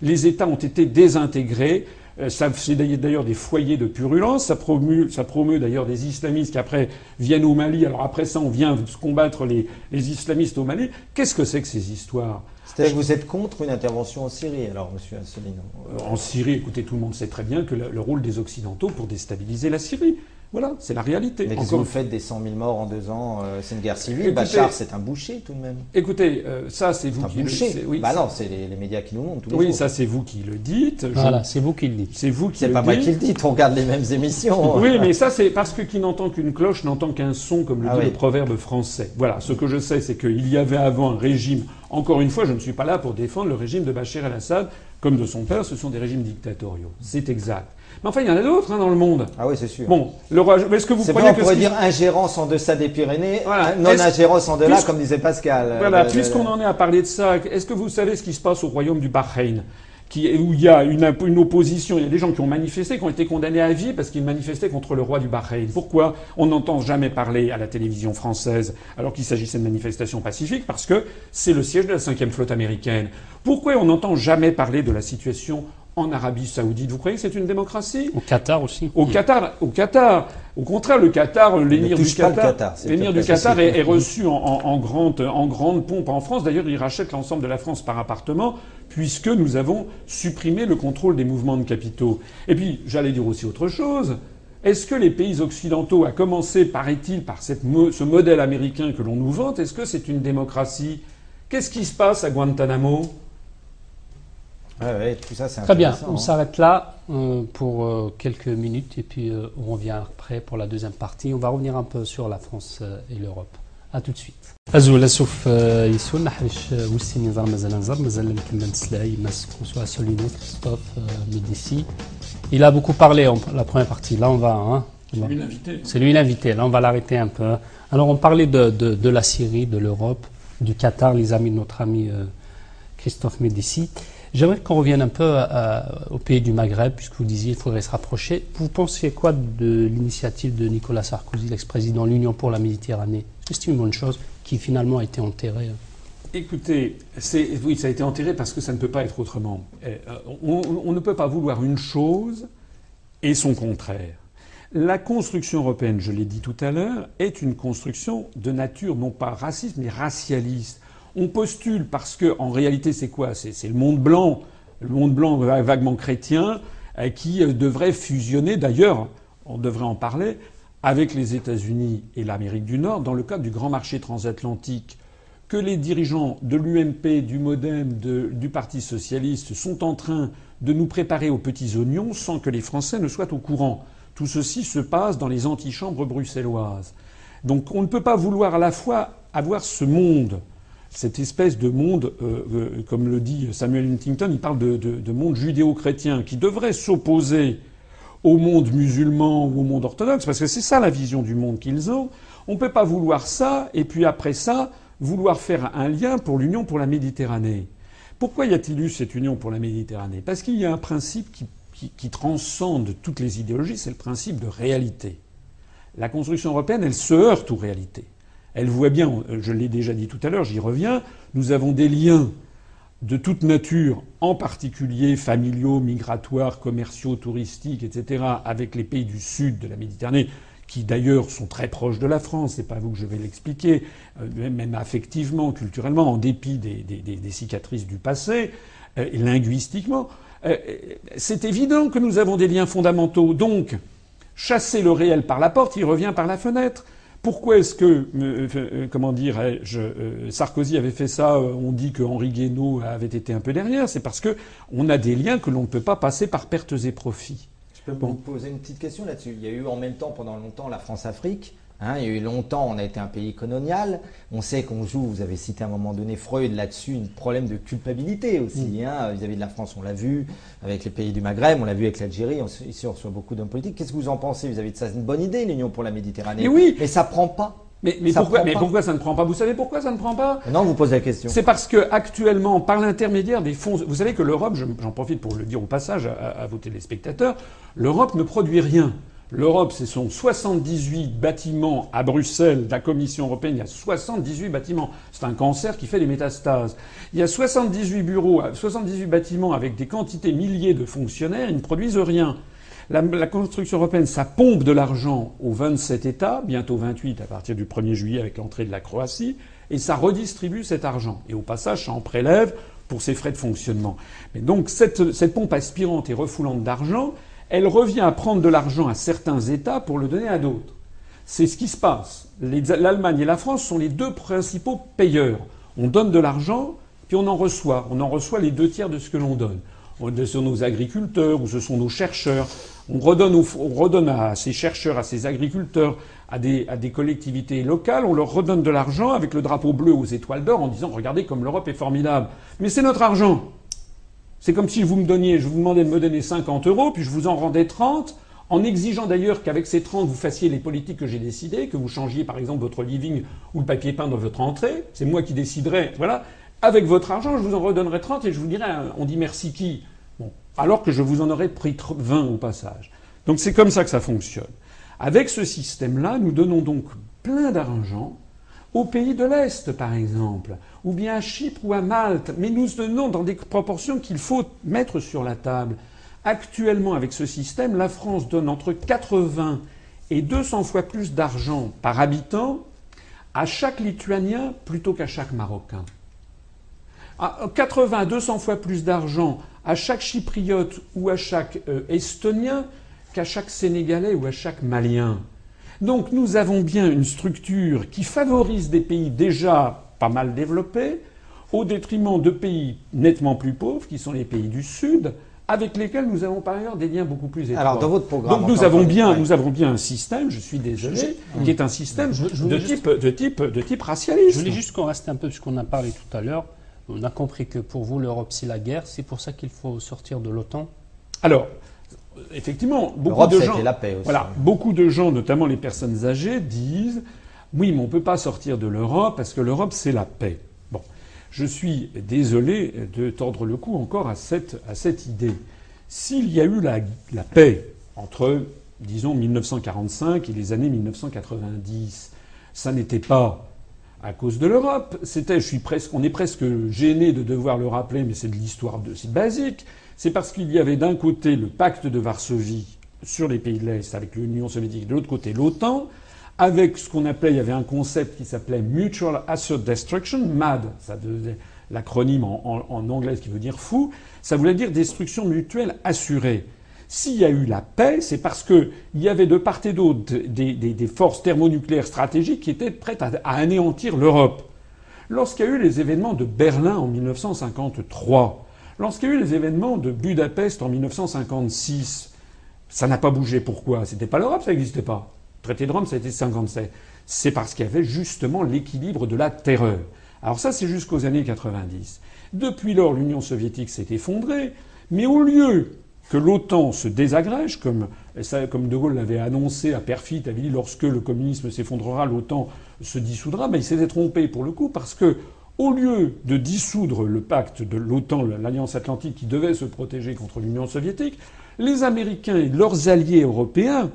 les États ont été désintégrés, euh, c'est d'ailleurs des foyers de purulence. Ça promeut, d'ailleurs des islamistes qui après viennent au Mali. Alors après ça, on vient combattre les, les islamistes au Mali. Qu'est-ce que c'est que ces histoires? C'est-à-dire que vous êtes contre une intervention en Syrie, alors, monsieur Asselineau En Syrie, écoutez, tout le monde sait très bien que le, rôle des Occidentaux pour déstabiliser la Syrie. Voilà, c'est la réalité. Mais Encore- vous faites des 100 000 morts en deux ans euh, C'est une guerre civile. Écoutez- Bachar, c'est un boucher tout de même. Écoutez, euh, ça c'est vous Un qui le oui, bah non, c'est les, les médias qui nous montrent tous les oui, jours. ça c'est vous qui le dites. Je- Voilà, c'est vous qui le dites. C'est vous qui C'est pas moi dites. qui le dis, on regarde les mêmes émissions. Oui, mais ça, c'est parce que qui n'entend qu'une cloche n'entend qu'un son, comme le Ah dit oui. le proverbe français. Voilà, ce que je sais, c'est qu'il y avait avant un régime. Encore une fois, je ne suis pas là pour défendre le régime de Bachar el-Assad comme de son père. Ce sont des régimes dictatoriaux. C'est exact. Mais enfin, il y en a d'autres hein, dans le monde. Ah oui, c'est sûr. Bon, le roi. Est-ce que vous croyez vrai, on que pourrait dire ingérence en deçà des Pyrénées, Voilà. non Est-ce- ingérence en delà, comme disait Pascal. Voilà, Euh, de- puisqu'on en est à parler de ça, est-ce que vous savez ce qui se passe au royaume du Bahreïn? Qui, où il y a une, opposition, il y a des gens qui ont manifesté, qui ont été condamnés à vie parce qu'ils manifestaient contre le roi du Bahreïn. Pourquoi on n'entend jamais parler à la télévision française alors qu'il s'agissait de manifestations pacifiques Parce que c'est le siège de la cinquième flotte américaine. Pourquoi on n'entend jamais parler de la situation en Arabie Saoudite? Vous croyez que c'est une démocratie? Au Qatar aussi. au Qatar, au Qatar, au contraire, le Qatar, l'émir du Qatar, l'émir du Qatar est, est reçu en, en- en grande, en grande pompe en France. D'ailleurs, il rachète l'ensemble de la France par appartement, puisque nous avons supprimé le contrôle des mouvements de capitaux. Et puis, j'allais dire aussi autre chose. Est-ce que les pays occidentaux, à commencer, paraît-il, par cette mo- ce modèle américain que l'on nous vante, est-ce que c'est une démocratie? Qu'est-ce qui se passe à Guantanamo? Ouais, ouais, tout ça, c'est Très bien, on hein. s'arrête là euh, pour euh, quelques minutes et puis euh, on revient après pour la deuxième partie. On va revenir un peu sur la France euh, et l'Europe. À tout de suite. أزول سوف آه، يسون نحرش آه، وسي نظام مازال نزار مازال نكمل نسلاي ماس François Solino, Christophe euh, Médici. Il a beaucoup parlé en la première partie. Là, on va. hein, on va- Une invitée. C'est lui l'invité. Là, on va l'arrêter un peu. Alors, on parlait de, de- de la Syrie, de l'Europe, du Qatar, les amis de notre ami euh, Christophe Médici. J'aimerais qu'on revienne un peu à- au pays du Maghreb, puisque vous disiez qu'il faudrait se rapprocher. Vous pensiez quoi de l'initiative de Nicolas Sarkozy, l'ex-président de l'Union pour la Méditerranée Est-ce que C'est une bonne chose qui finalement a été enterrée Écoutez, ça a été enterré parce que ça ne peut pas être autrement. Euh, On, ne peut pas vouloir une chose et son contraire. La construction européenne, je l'ai dit tout à l'heure, est une construction de nature non pas raciste mais racialiste. On postule parce que en réalité c'est quoi? C'est, le monde blanc, le monde blanc va- vaguement chrétien, euh, qui euh, devrait fusionner. D'ailleurs, on devrait en parler avec les États-Unis et l'Amérique du Nord dans le cadre du grand marché transatlantique que les dirigeants de l'UMP, du MoDem, de- du Parti socialiste sont en train de nous préparer aux petits oignons sans que les Français ne soient au courant. Tout ceci se passe dans les antichambres bruxelloises. Donc on ne peut pas vouloir à la fois avoir ce monde, cette espèce de monde, euh, euh, comme le dit Samuel Huntington, il parle de monde judéo-chrétien qui devrait s'opposer au monde musulman ou au monde orthodoxe, parce que c'est ça la vision du monde qu'ils ont. On ne peut pas vouloir ça, et puis après ça, vouloir faire un lien pour l'Union pour la Méditerranée. Pourquoi y a-t-il eu cette Union pour la Méditerranée? Parce qu'il y a un principe qui, qui- qui transcende toutes les idéologies, c'est le principe de réalité. La construction européenne, elle se heurte aux réalités. Elle voit bien, je l'ai déjà dit tout à l'heure, j'y reviens, nous avons des liens de toute nature, en particulier familiaux, migratoires, commerciaux, touristiques, etc., avec les pays du sud de la Méditerranée, qui d'ailleurs sont très proches de la France, c'est pas vous que je vais l'expliquer, euh, même affectivement, culturellement, en dépit des, cicatrices du passé, euh, linguistiquement. Euh, c'est évident que nous avons des liens fondamentaux. Donc, chasser le réel par la porte, il revient par la fenêtre. Pourquoi est-ce que, euh, euh, comment dirais-je, euh, Sarkozy avait fait ça euh, On dit que Henri Guénaud avait été un peu derrière. C'est parce que on a des liens que l'on ne peut pas passer par pertes et profits. Je peux vous poser une petite question là-dessus. Il y a eu en même temps, pendant longtemps, la France-Afrique. Hein, il y a eu longtemps, on a été un pays colonial. On sait qu'on joue, vous avez cité à un moment donné Freud là-dessus, un problème de culpabilité aussi hein, vis-à-vis de la France. On l'a vu avec les pays du Maghreb, on l'a vu avec l'Algérie. Ici, on reçoit beaucoup d'hommes politiques. Qu'est-ce que vous en pensez vis-à-vis de ça? C'est une bonne idée, l'Union pour la Méditerranée. Mais oui. Mais ça prend pas. Mais, pourquoi, mais ça ne prend pas? Vous savez pourquoi ça ne prend pas? Non, on vous pose la question. C'est parce que actuellement, par l'intermédiaire des fonds, vous savez que l'Europe, je- j'en profite pour le dire au passage à, à vos téléspectateurs, l'Europe ne produit rien. L'Europe, ce sont 78 bâtiments à Bruxelles, la Commission européenne, il y a 78 bâtiments. C'est un cancer qui fait des métastases. Il y a 78 bureaux, 78 bâtiments avec des quantités milliers de fonctionnaires, ils ne produisent rien. La, construction européenne, ça pompe de l'argent aux 27 États, bientôt 28 à partir du 1er juillet avec l'entrée de la Croatie, et ça redistribue cet argent. Et au passage, ça en prélève pour ses frais de fonctionnement. Mais donc cette pompe aspirante et refoulante d'argent, elle revient à prendre de l'argent à certains États pour le donner à d'autres. C'est ce qui se passe. L'Allemagne et la France sont les deux principaux payeurs. On donne de l'argent, puis on en reçoit. On en reçoit les deux tiers de ce que l'on donne. Ce sont nos agriculteurs ou ce sont nos chercheurs. On redonne, on redonne à ces chercheurs, à ces agriculteurs, à des collectivités locales, on leur redonne de l'argent avec le drapeau bleu aux étoiles d'or en disant regardez comme l'Europe est formidable. Mais c'est notre argent. C'est comme si vous me donniez, je vous demandais de me donner 50 euros, puis je vous en rendais 30, en exigeant d'ailleurs qu'avec ces 30, vous fassiez les politiques que j'ai décidées, que vous changiez par exemple votre living ou le papier peint dans votre entrée. C'est moi qui déciderai. Voilà. Avec votre argent, je vous en redonnerai 30 et je vous dirai, on dit merci qui? Bon. Alors que je vous en aurais pris 20 au passage. Donc c'est comme ça que ça fonctionne. Avec ce système-là, nous donnons donc plein d'argent aux pays de l'Est, par exemple, ou bien à Chypre ou à Malte, mais nous donnons dans des proportions qu'il faut mettre sur la table. Actuellement, avec ce système, la France donne entre 80 et 200 fois plus d'argent par habitant à chaque Lituanien plutôt qu'à chaque Marocain. 80 à 200 fois plus d'argent à chaque Chypriote ou à chaque euh, Estonien qu'à chaque Sénégalais ou à chaque Malien. Donc nous avons bien une structure qui favorise des pays déjà pas mal développés au détriment de pays nettement plus pauvres, qui sont les pays du Sud, avec lesquels nous avons par ailleurs des liens beaucoup plus étroits. Alors dans votre programme, donc nous avons bien, nous avons bien un système. Je suis désolé, qui est un système de, type, de, type, de type racialiste. Je voulais juste qu'on reste un peu puisqu'on a parlé tout à l'heure. On a compris que pour vous l'Europe c'est la guerre. C'est pour ça qu'il faut sortir de l'OTAN? Alors effectivement, beaucoup de gens, la paix aussi. voilà, beaucoup de gens, notamment les personnes âgées, disent oui, mais on ne peut pas sortir de l'Europe parce que l'Europe c'est la paix. Bon, je suis désolé de tordre le cou encore à cette, à cette idée. S'il y a eu la, la paix entre, disons, 1945 et les années 1990, ça n'était pas à cause de l'Europe. C'était, je suis presque, on est presque gêné de devoir le rappeler, mais c'est de l'histoire de, c'est basique c'est parce qu'il y avait d'un côté le pacte de Varsovie sur les pays de l'Est avec l'Union soviétique, de l'autre côté l'OTAN, avec ce qu'on appelait, il y avait un concept qui s'appelait Mutual Assured Destruction, MAD, ça l'acronyme en, en, anglais qui veut dire fou, ça voulait dire destruction mutuelle assurée. S'il y a eu la paix, c'est parce qu'il y avait de part et d'autre des, forces thermonucléaires stratégiques qui étaient prêtes à, à anéantir l'Europe. Lorsqu'il y a eu les événements de Berlin en 1953, Lorsqu'il y a eu les événements de Budapest en 1956, ça n'a pas bougé. Pourquoi? C'était pas l'Europe, ça n'existait pas. Le traité de Rome, ça a été 57. C'est parce qu'il y avait justement l'équilibre de la terreur. Alors ça, c'est jusqu'aux années 90. Depuis lors, l'Union soviétique s'est effondrée, mais au lieu que l'OTAN se désagrège, comme, De Gaulle l'avait annoncé à Perfit, avait dit lorsque le communisme s'effondrera, l'OTAN se dissoudra, mais il s'était trompé pour le coup, parce que au lieu de dissoudre le pacte de l'OTAN, l'Alliance Atlantique qui devait se protéger contre l'Union soviétique, les Américains et leurs alliés européens,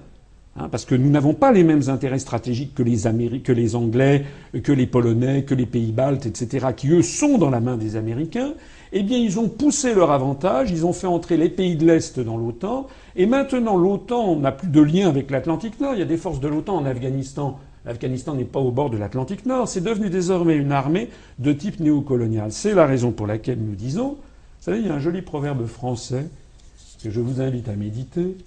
hein, parce que nous n'avons pas les mêmes intérêts stratégiques que les, que les Anglais, que les Polonais, que les pays baltes, etc., qui eux sont dans la main des Américains, eh bien ils ont poussé leur avantage, ils ont fait entrer les pays de l'Est dans l'OTAN, et maintenant l'OTAN n'a plus de lien avec l'Atlantique Nord, il y a des forces de l'OTAN en Afghanistan L'Afghanistan n'est pas au bord de l'Atlantique Nord, c'est devenu désormais une armée de type néocolonial. C'est la raison pour laquelle nous disons, vous savez, il y a un joli proverbe français que je vous invite à méditer,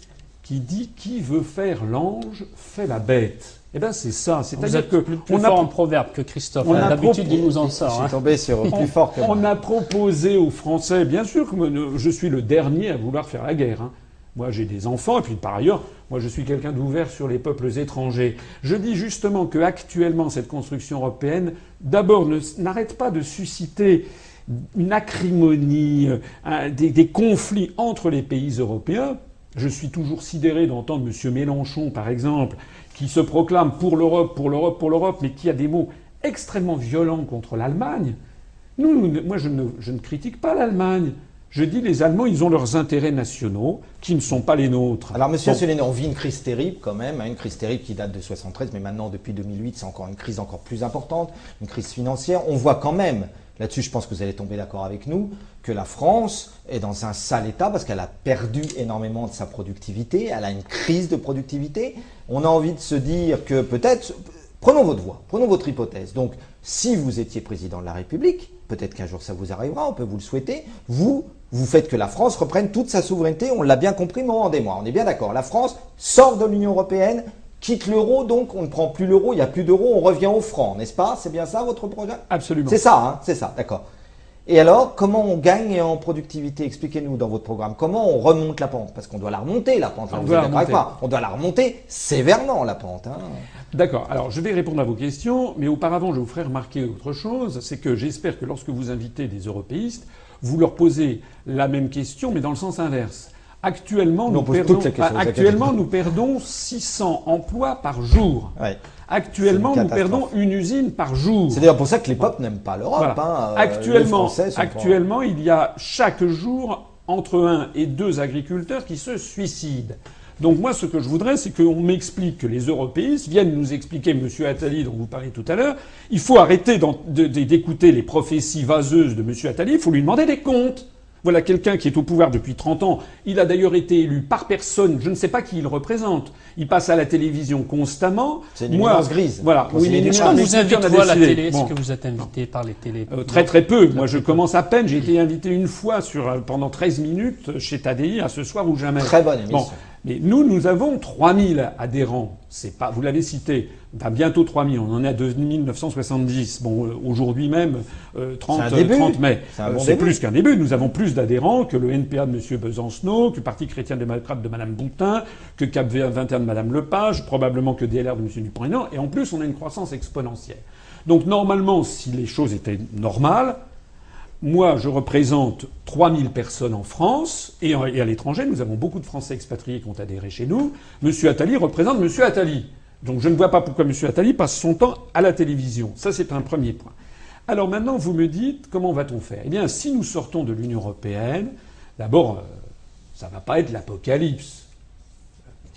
qui dit qui veut faire l'ange fait la bête. Eh bien, c'est ça. C'est-à-dire que plus, on a en proverbe que Christophe. D'habitude, il nous en sort. Hein. tombé sur plus fort que On a proposé aux Français, bien sûr que je suis le dernier à vouloir faire la guerre. Hein. Moi, j'ai des enfants, et puis par ailleurs, moi, je suis quelqu'un d'ouvert sur les peuples étrangers. Je dis justement que actuellement, cette construction européenne, d'abord, n'arrête pas de susciter une acrimonie, euh, des, conflits entre les pays européens. Je suis toujours sidéré d'entendre M. Mélenchon, par exemple, qui se proclame pour l'Europe, pour l'Europe, pour l'Europe, mais qui a des mots extrêmement violents contre l'Allemagne. Nous, moi, je ne critique pas l'Allemagne. Je dis les Allemands, ils ont leurs intérêts nationaux qui ne sont pas les nôtres. Alors, Monsieur bon. on vit une crise terrible quand même, hein, une crise terrible qui date de 73, mais maintenant depuis 2008, c'est encore une crise encore plus importante, une crise financière. On voit quand même, là-dessus, je pense que vous allez tomber d'accord avec nous, que la France est dans un sale état parce qu'elle a perdu énormément de sa productivité, elle a une crise de productivité. On a envie de se dire que peut-être, prenons votre voix, prenons votre hypothèse. Donc, si vous étiez président de la République, peut-être qu'un jour ça vous arrivera, on peut vous le souhaiter, vous, vous faites que la France reprenne toute sa souveraineté, on l'a bien compris, moment des mois, on est bien d'accord. La France sort de l'Union Européenne, quitte l'euro, donc on ne prend plus l'euro, il n'y a plus d'euro, on revient au franc, n'est-ce pas? C'est bien ça votre projet? Absolument. C'est ça, hein c'est ça, d'accord. Et alors, comment on gagne en productivité? Expliquez-nous dans votre programme. Comment on remonte la pente? Parce qu'on doit la remonter, la pente. On vous doit êtes la avec remonter. moi On doit la remonter sévèrement, la pente. hein. D'accord. Alors, je vais répondre à vos questions, mais auparavant, je vous ferai remarquer autre chose. C'est que j'espère que lorsque vous invitez des européistes, vous leur posez la même question, mais dans le sens inverse. Actuellement, Nous, perdons, ah, actuellement, nous perdons 600 emplois par jour. Ouais. Actuellement, nous perdons une usine par jour. C'est d'ailleurs pour ça que les peuples n'aiment pas l'Europe. Voilà. hein. Euh, actuellement il y a chaque jour entre un et deux agriculteurs qui se suicident. Donc moi, ce que je voudrais, c'est qu'on m'explique que les européistes viennent nous expliquer, Monsieur Attali, dont vous parlez tout à l'heure, il faut arrêter d'écouter les prophéties vaseuses de Monsieur Attali, il faut lui demander des comptes. Voilà quelqu'un qui est au pouvoir depuis 30 ans. Il a d'ailleurs été élu par personne. Je ne sais pas qui il représente. Il passe à la télévision constamment. C'est une Moi, grise. Voilà. Une mais vous invite à la télé? Est-ce Bon. que vous êtes invité par les télés? Euh, très très peu. Moi, je commence à peine. J'ai été invité une fois sur euh, pendant 13 minutes chez Tadi à ce soir ou jamais. Très bonne émission. Bon, mais nous, nous avons 3000 adhérents. C'est pas, vous l'avez cité, ben, bientôt 3000. On en est à 2970. Bon, euh, aujourd'hui même, euh, 30, C'est un début. 30 mai. C'est Euh, bon plus qu'un début. Nous avons plus d'adhérents que le NPA de M. Besancenot, que le Parti chrétien-démocrate de Mme Boutin, que Cap 21 de Mme Lepage, probablement que DLR de M. Dupont-Aignan. Et en plus, on a une croissance exponentielle. Donc normalement, si les choses étaient normales, moi, je représente 3000 personnes en France et en- et à l'étranger. Nous avons beaucoup de Français expatriés qui ont adhéré chez nous. Monsieur Attali représente Monsieur Attali. Donc je ne vois pas pourquoi Monsieur Attali passe son temps à la télévision. Ça, c'est un premier point. Alors maintenant, vous me dites, comment va-t-on faire? Eh bien, si nous sortons de l'Union européenne, d'abord, euh, ça va pas être l'apocalypse.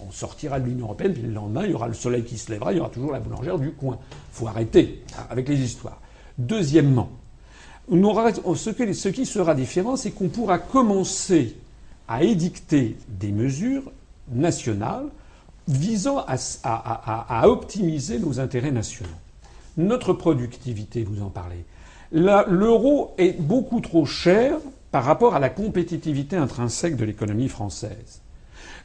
On sortira de l'Union européenne, puis le lendemain, il y aura le soleil qui se lèvera, il y aura toujours la boulangère du coin. faut arrêter hein, avec les histoires. Deuxièmement, ce, qui sera différent, c'est qu'on pourra commencer à édicter des mesures nationales visant à, à- optimiser nos intérêts nationaux. Notre productivité, vous en parlez. L'euro est beaucoup trop cher par rapport à la compétitivité intrinsèque de l'économie française.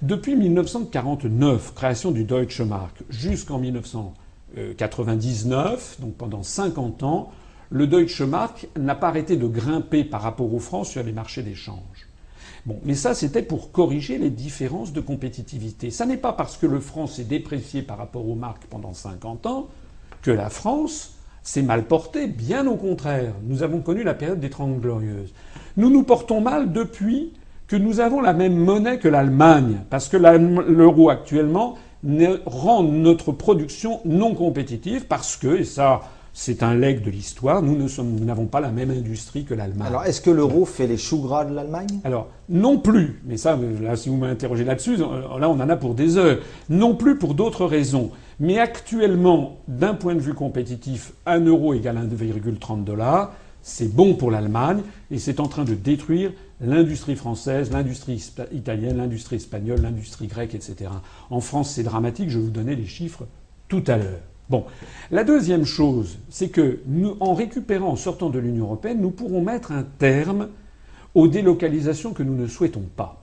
Depuis 1949, création du Deutsche Mark, jusqu'en 1999, donc pendant 50 ans, le Deutsche Mark n'a pas arrêté de grimper par rapport au franc sur les marchés d'échange. Bon, mais ça, c'était pour corriger les différences de compétitivité. Ça n'est pas parce que le franc s'est déprécié par rapport au mark pendant 50 ans que la France s'est mal portée. Bien au contraire, nous avons connu la période des Trente Glorieuses. Nous nous portons mal depuis que nous avons la même monnaie que l'Allemagne, parce que l'euro actuellement rend notre production non compétitive, parce que, et ça c'est un legs de l'histoire, nous ne n'avons pas la même industrie que l'Allemagne. Alors, est-ce que l'euro fait les choux gras de l'Allemagne? Alors, non plus, mais ça, là, si vous m'interrogez là-dessus, euh, là, on en a pour des heures. Non plus pour d'autres raisons. Mais actuellement, d'un point de vue compétitif, 1 euro égale 1,30 dollars. C'est bon pour l'Allemagne et c'est en train de détruire l'industrie française, l'industrie italienne, l'industrie espagnole, l'industrie grecque, etc. En France, c'est dramatique. Je vais vous donner les chiffres tout à l'heure. Bon. La deuxième chose, c'est que nous, en récupérant, en sortant de l'Union européenne, nous pourrons mettre un terme aux délocalisations que nous ne souhaitons pas.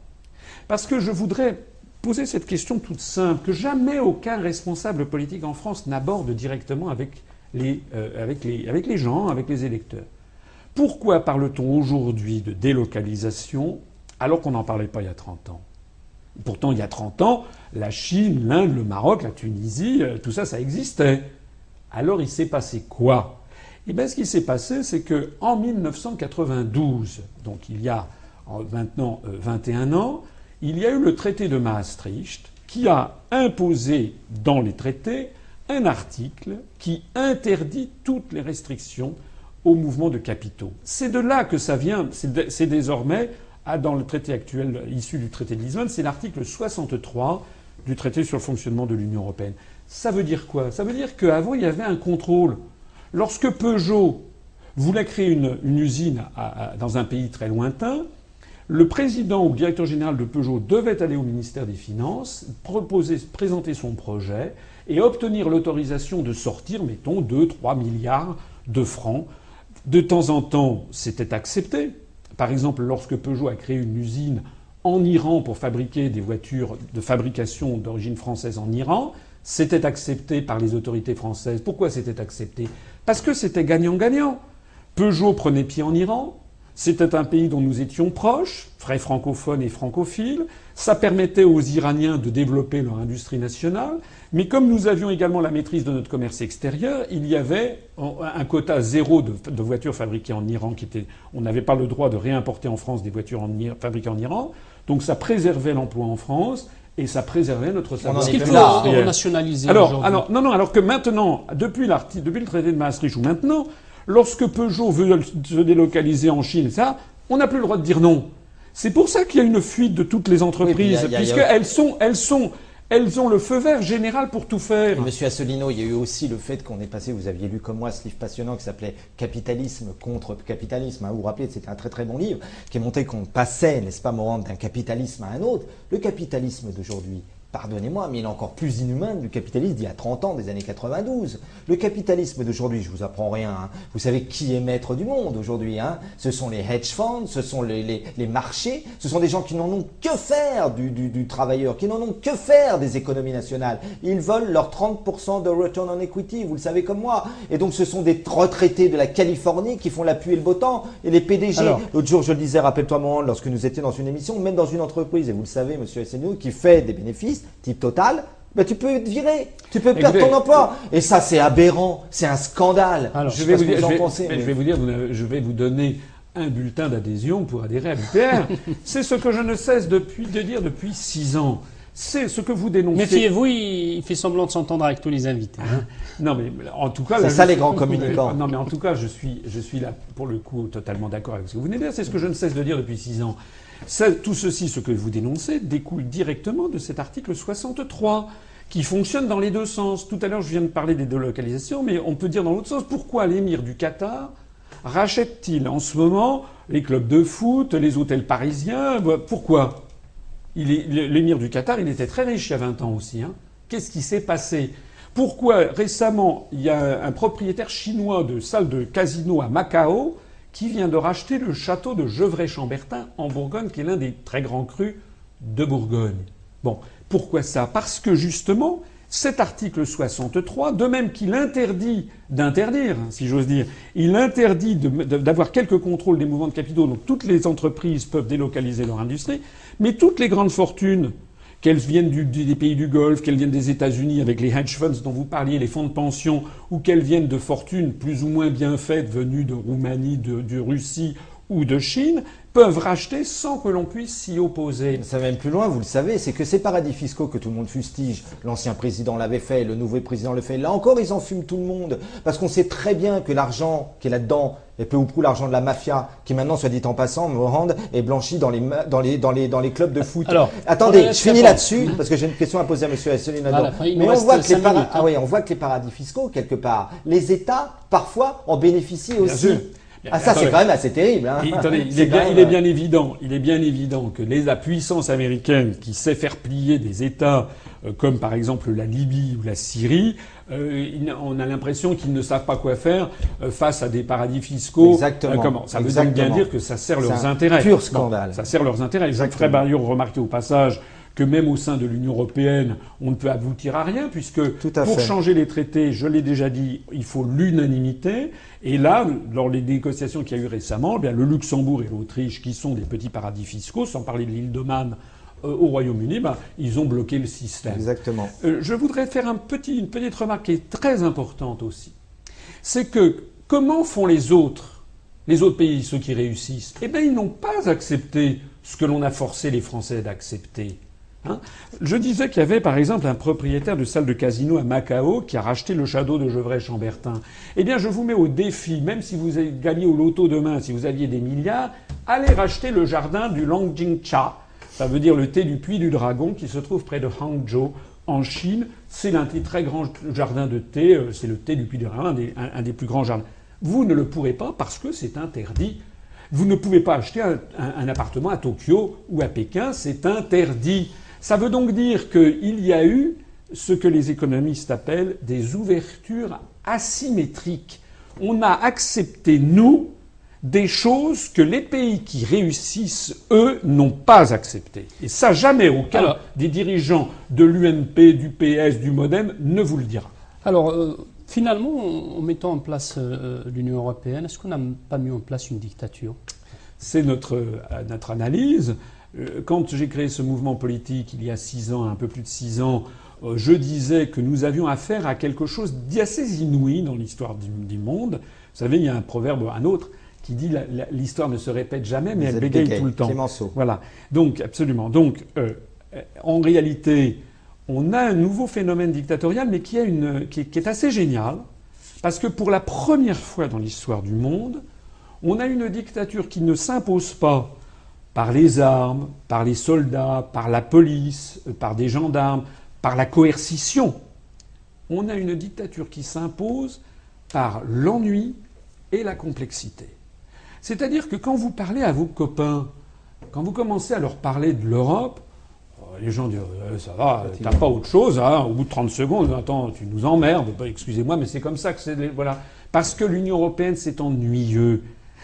Parce que je voudrais poser cette question toute simple, que jamais aucun responsable politique en France n'aborde directement avec les, euh, avec, les, gens, avec les électeurs. Pourquoi parle-t-on aujourd'hui de délocalisation alors qu'on n'en parlait pas il y a 30 ans? Pourtant, il y a 30 ans, la Chine, l'Inde, le Maroc, la Tunisie, euh, tout ça, ça existait. Alors il s'est passé quoi? Eh bien, ce qui s'est passé, c'est que en 1992, donc il y a euh, maintenant euh, 21 ans, il y a eu le traité de Maastricht qui a imposé dans les traités un article qui interdit toutes les restrictions au mouvement de capitaux. C'est de là que ça vient. C'est désormais, ah, dans le traité actuel issu du traité de Lisbonne, c'est l'article 63 du traité sur le fonctionnement de l'Union européenne. Ça veut dire quoi? Ça veut dire qu'avant, il y avait un contrôle. Lorsque Peugeot voulait créer une, usine dans un pays très lointain, le président ou le directeur général de Peugeot devait aller au ministère des Finances, proposer, présenter son projet et obtenir l'autorisation de sortir, mettons, 2-3 milliards de francs de temps en temps, c'était accepté. Par exemple, lorsque Peugeot a créé une usine en Iran pour fabriquer des voitures de fabrication d'origine française en Iran, c'était accepté par les autorités françaises. Pourquoi c'était accepté? Parce que c'était gagnant-gagnant. Peugeot prenait pied en Iran, c'était un pays dont nous étions proches, vrais francophones et francophiles. Ça permettait aux Iraniens de développer leur industrie nationale. Mais comme nous avions également la maîtrise de notre commerce extérieur, il y avait un quota zéro de, voitures fabriquées en Iran qui était, on n'avait pas le droit de réimporter en France des voitures fabriquées en Iran. Donc ça préservait l'emploi en France et ça préservait notre savoir qu'il faut renationaliser alors, alors, non, non, alors que maintenant, depuis, depuis le traité de Maastricht ou maintenant, lorsque Peugeot veut se délocaliser en Chine, ça, on n'a plus le droit de dire non. C'est pour ça qu'il y a une fuite de toutes les entreprises, puisqu'elles sont, elles sont, elles ont le feu vert général pour tout faire. monsieur Asselineau, il y a eu aussi le fait qu'on est passé, vous aviez lu comme moi ce livre passionnant qui s'appelait Capitalisme contre capitalisme. Hein, vous vous rappelez, c'était un très très bon livre qui est monté qu'on passait, n'est-ce pas, Morand, d'un capitalisme à un autre. Le capitalisme d'aujourd'hui, pardonnez-moi, mais il est encore plus inhumain du capitalisme d'il y a 30 ans, des années 92. Le capitalisme d'aujourd'hui, je vous apprends rien, hein. vous savez qui est maître du monde aujourd'hui hein Ce sont les hedge funds, ce sont les, marchés, ce sont des gens qui n'en ont que faire du, du, travailleur, qui n'en ont que faire des économies nationales. Ils veulent leur 30% de return on equity, vous le savez comme moi. Et donc ce sont des retraités de la Californie qui font la pluie et le beau temps. Et les PDG, l'autre jour je le disais, rappelle-toi moment, lorsque nous étions dans une émission, même dans une entreprise, et vous le savez, monsieur SNU, qui fait des bénéfices, type Total, ben, tu peux te virer, tu peux perdre ton emploi. Et ça, c'est aberrant, c'est un scandale. je, vais vous dire, je, vais, vous dire, je vais vous donner un bulletin d'adhésion pour adhérer à l'UPR. c'est ce que je ne cesse depuis, de dire depuis six ans. C'est ce que vous dénoncez. Méfiez-vous, il fait semblant de s'entendre avec tous les invités. Hein. non, mais en tout cas, c'est ça les grands communicants. Non, mais en tout cas, je suis, je suis là pour le coup totalement d'accord avec ce que vous venez de dire. C'est ce que je ne cesse de dire depuis six ans tout ceci, ce que vous dénoncez, découle directement de cet article 63 qui fonctionne dans les deux sens. Tout à l'heure, je viens de parler des délocalisations, mais on peut dire dans l'autre sens, pourquoi l'émir du Qatar rachète-t-il en ce moment les clubs de foot, les hôtels parisiens? Pourquoi? L'émir du Qatar, il était très riche il y a 20 ans aussi. Hein. Qu'est-ce qui s'est passé? Pourquoi récemment, il y a un propriétaire chinois de salle de casino à Macao qui vient de racheter le château de Gevrey-Chambertin en Bourgogne, qui est l'un des très grands crus de Bourgogne. Bon, pourquoi ça? Parce que justement, cet article 63, de même qu'il interdit d'interdire, si j'ose dire, il interdit d'avoir quelques contrôles des mouvements de capitaux, donc toutes les entreprises peuvent délocaliser leur industrie, mais toutes les grandes fortunes qu'elles viennent des pays du Golfe, qu'elles viennent des États-Unis avec les hedge funds dont vous parliez, les fonds de pension, ou qu'elles viennent de fortunes plus ou moins bien faites venues de Roumanie, de, Russie ou de Chine, peuvent racheter sans que l'on puisse s'y opposer. Ça va même plus loin, vous le savez, c'est que ces paradis fiscaux que tout le monde fustige, l'ancien président l'avait fait, le nouveau président le fait, là encore ils en fument tout le monde, parce qu'on sait très bien que l'argent qui est là-dedans, et peu ou prou l'argent de la mafia, qui maintenant, soit dit en passant, est blanchi dans les, dans les, dans les, dans les clubs de foot. Alors, Attendez, je finis là-dessus, parce que j'ai une question à poser à M. Asselineau. Mais on voit, que les ah hein. oui, on voit que les paradis fiscaux, quelque part, les États, parfois, en bénéficient aussi. Ah ça c'est quand même assez terrible. Hein. Il, est, bien, il, est, bien, évident, il est bien évident que les, la puissance américaine qui sait faire plier des États euh, comme par exemple la Libye ou la Syrie, euh, on a l'impression qu'ils ne savent pas quoi faire euh, face à des paradis fiscaux. Exactement. comment? Ça veut bien dire que ça sert leurs intérêts. Pur scandale. ça sert leurs intérêts. Je ferai Barriot remarquer au passage que même au sein de l'Union européenne, on ne peut aboutir à rien, puisque pour changer les traités, je l'ai déjà dit, il faut l'unanimité. Et là, lors des négociations qu'il y a eu récemment, eh bien, le Luxembourg et l'Autriche, qui sont des petits paradis fiscaux, sans parler de l'île de Man euh, au Royaume-Uni, ben, ils ont bloqué le système. Exactement. Euh, je voudrais faire un petit, une petite remarque qui est très importante aussi. C'est que comment font les autres, les autres pays, ceux qui réussissent? Eh bien, ils n'ont pas accepté ce que l'on a forcé les Français d'accepter. Hein je disais qu'il y avait par exemple un propriétaire de salle de casino à Macao qui a racheté le château de Gevrey-Chambertin. Eh bien, je vous mets au défi, même si vous gagnez au loto demain, si vous aviez des milliards, allez racheter le jardin du Longjingcha. Ça veut dire le thé du puits du dragon qui se trouve près de Hangzhou en Chine. C'est l'un des très grands jardins de thé, euh, c'est le thé du puits du dragon, un des, plus grands jardins. Vous ne le pourrez pas parce que c'est interdit. Vous ne pouvez pas acheter un appartement à Tokyo ou à Pékin, c'est interdit. Ça veut donc dire qu'il y a eu ce que les économistes appellent des ouvertures asymétriques on a accepté, nous, des choses que les pays qui réussissent, eux, n'ont pas acceptées. Et ça, jamais aucun des dirigeants de l'UMP, du PS, du Modem ne vous le dira. Alors, euh, finalement, en mettant en place euh, l'Union européenne, est-ce qu'on n'a pas mis en place une dictature? C'est notre, euh, notre analyse. Quand j'ai créé ce mouvement politique il y a six ans, un peu plus de six ans, je disais que nous avions affaire à quelque chose d'assez inouï dans l'histoire du, monde. Vous savez, il y a un proverbe, un autre, qui dit l'histoire ne se répète jamais, mais elle bégaye tout le temps. Voilà. Donc, absolument. Donc, euh, en réalité, on a un nouveau phénomène dictatorial, mais qui, une, qui, est assez génial, parce que pour la première fois dans l'histoire du monde, on a une dictature qui ne s'impose pas par les armes, par les soldats, par la police, par des gendarmes, par la coercition. On a une dictature qui s'impose par l'ennui et la complexité. C'est-à-dire que quand vous parlez à vos copains, quand vous commencez à leur parler de l'Europe, euh, les gens disent euh, ça va, t'as pas autre chose, hein, au bout de 30 secondes, attends, tu nous emmerdes, bah, excusez-moi, mais c'est comme ça que c'est. Voilà. Parce que l'Union européenne, c'est ennuyeux,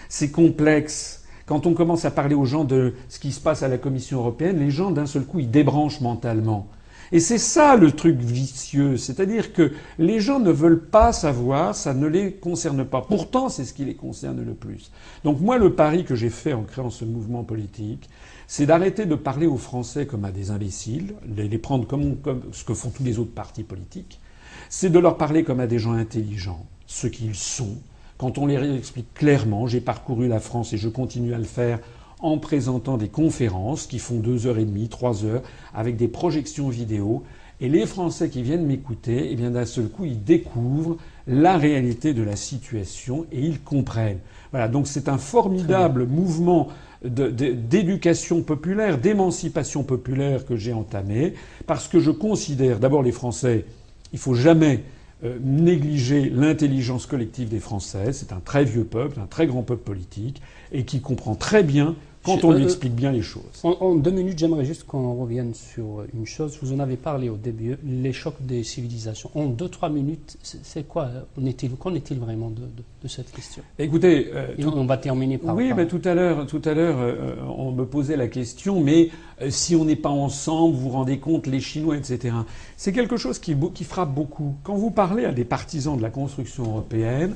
c'est complexe. Quand on commence à parler aux gens de ce qui se passe à la Commission européenne, les gens, d'un seul coup, ils débranchent mentalement. Et c'est ça le truc vicieux, c'est-à-dire que les gens ne veulent pas savoir, ça ne les concerne pas. Pourtant, c'est ce qui les concerne le plus. Donc moi, le pari que j'ai fait en créant ce mouvement politique, c'est d'arrêter de parler aux Français comme à des imbéciles, les prendre comme, comme ce que font tous les autres partis politiques, c'est de leur parler comme à des gens intelligents, ce qu'ils sont. Quand on les explique clairement, j'ai parcouru la France et je continue à le faire en présentant des conférences qui font deux heures et demie, trois heures, avec des projections vidéo. Et les Français qui viennent m'écouter, eh bien d'un seul coup, ils découvrent la réalité de la situation et ils comprennent. Voilà, donc c'est un formidable mouvement d'éducation populaire, d'émancipation populaire que j'ai entamé, parce que je considère d'abord les Français, il faut jamais euh, négliger l'intelligence collective des Français. C'est un très vieux peuple, un très grand peuple politique, et qui comprend très bien quand on lui euh, explique bien les choses. En, deux minutes, j'aimerais juste qu'on revienne sur une chose. Vous en avez parlé au début, les chocs des civilisations. En deux, trois minutes, c'est quoi Qu'en est-il vraiment de, cette question? Écoutez, euh, on va terminer par. Oui, mais tout à l'heure, tout à l'heure, euh, on me posait la question. Mais si on n'est pas ensemble, vous vous rendez compte, les Chinois, etc. C'est quelque chose qui, qui frappe beaucoup. Quand vous parlez à des partisans de la construction européenne,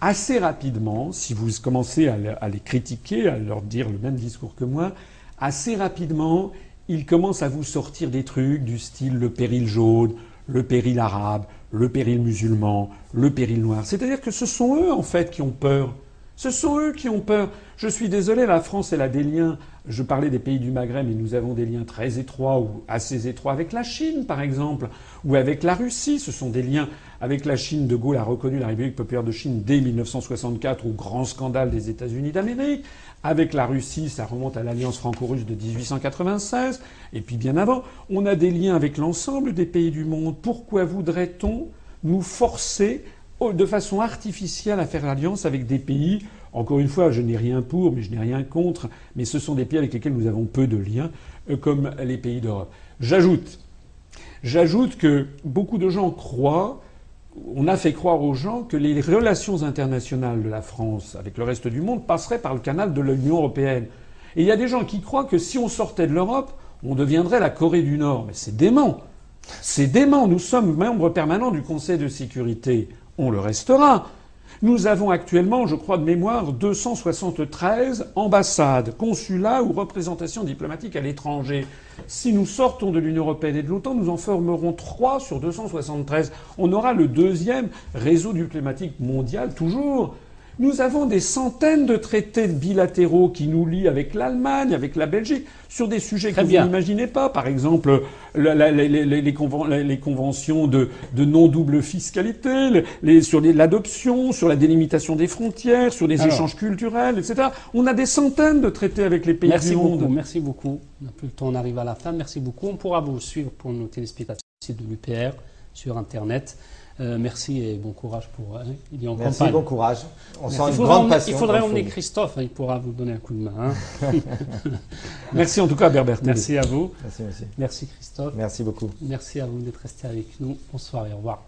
assez rapidement, si vous commencez à, les critiquer, à leur dire le même discours que moi, assez rapidement, ils commencent à vous sortir des trucs du style le péril jaune, le péril arabe, le péril musulman, le péril noir. C'est-à-dire que ce sont eux, en fait, qui ont peur. Ce sont eux qui ont peur. Je suis désolé, la France, elle a des liens. Je parlais des pays du Maghreb, mais nous avons des liens très étroits ou assez étroits avec la Chine, par exemple, ou avec la Russie. Ce sont des liens avec la Chine. De Gaulle a reconnu la République populaire de Chine dès 1964 au grand scandale des États-Unis d'Amérique. Avec la Russie, ça remonte à l'alliance franco-russe de 1896. Et puis bien avant, on a des liens avec l'ensemble des pays du monde. Pourquoi voudrait-on nous forcer de façon artificielle à faire l'alliance avec des pays, encore une fois, je n'ai rien pour, mais je n'ai rien contre, mais ce sont des pays avec lesquels nous avons peu de liens, euh, comme les pays d'Europe. J'ajoute, j'ajoute que beaucoup de gens croient, on a fait croire aux gens que les relations internationales de la France avec le reste du monde passeraient par le canal de l'Union européenne. Et il y a des gens qui croient que si on sortait de l'Europe, on deviendrait la Corée du Nord. Mais c'est dément. C'est dément. Nous sommes membres permanents du Conseil de sécurité on le restera. Nous avons actuellement, je crois de mémoire, 273 ambassades, consulats ou représentations diplomatiques à l'étranger. Si nous sortons de l'Union européenne et de l'OTAN, nous en formerons 3 sur 273. On aura le deuxième réseau diplomatique mondial, toujours. Nous avons des centaines de traités bilatéraux qui nous lient avec l'Allemagne, avec la Belgique, sur des sujets que vous n'imaginez pas. Par exemple, les, conventions de, non-double fiscalité, sur l'adoption, sur la délimitation des frontières, sur les échanges culturels, etc. On a des centaines de traités avec les pays merci du beaucoup, monde. Merci beaucoup. On n'a plus le temps, on arrive à la fin. Merci beaucoup. On pourra vous suivre pour nos téléspectateurs de l'UPR sur Internet. Euh, merci et bon courage pour. Hein, merci, bon courage. On sent une grande passion. Il faudrait emmener Christophe, hein, il pourra vous donner un coup de main. Hein. Merci en tout cas, Berbert. Merci à vous. Merci, merci. Merci Christophe. Merci beaucoup. Merci à vous d'être resté avec nous. Bonsoir et au revoir.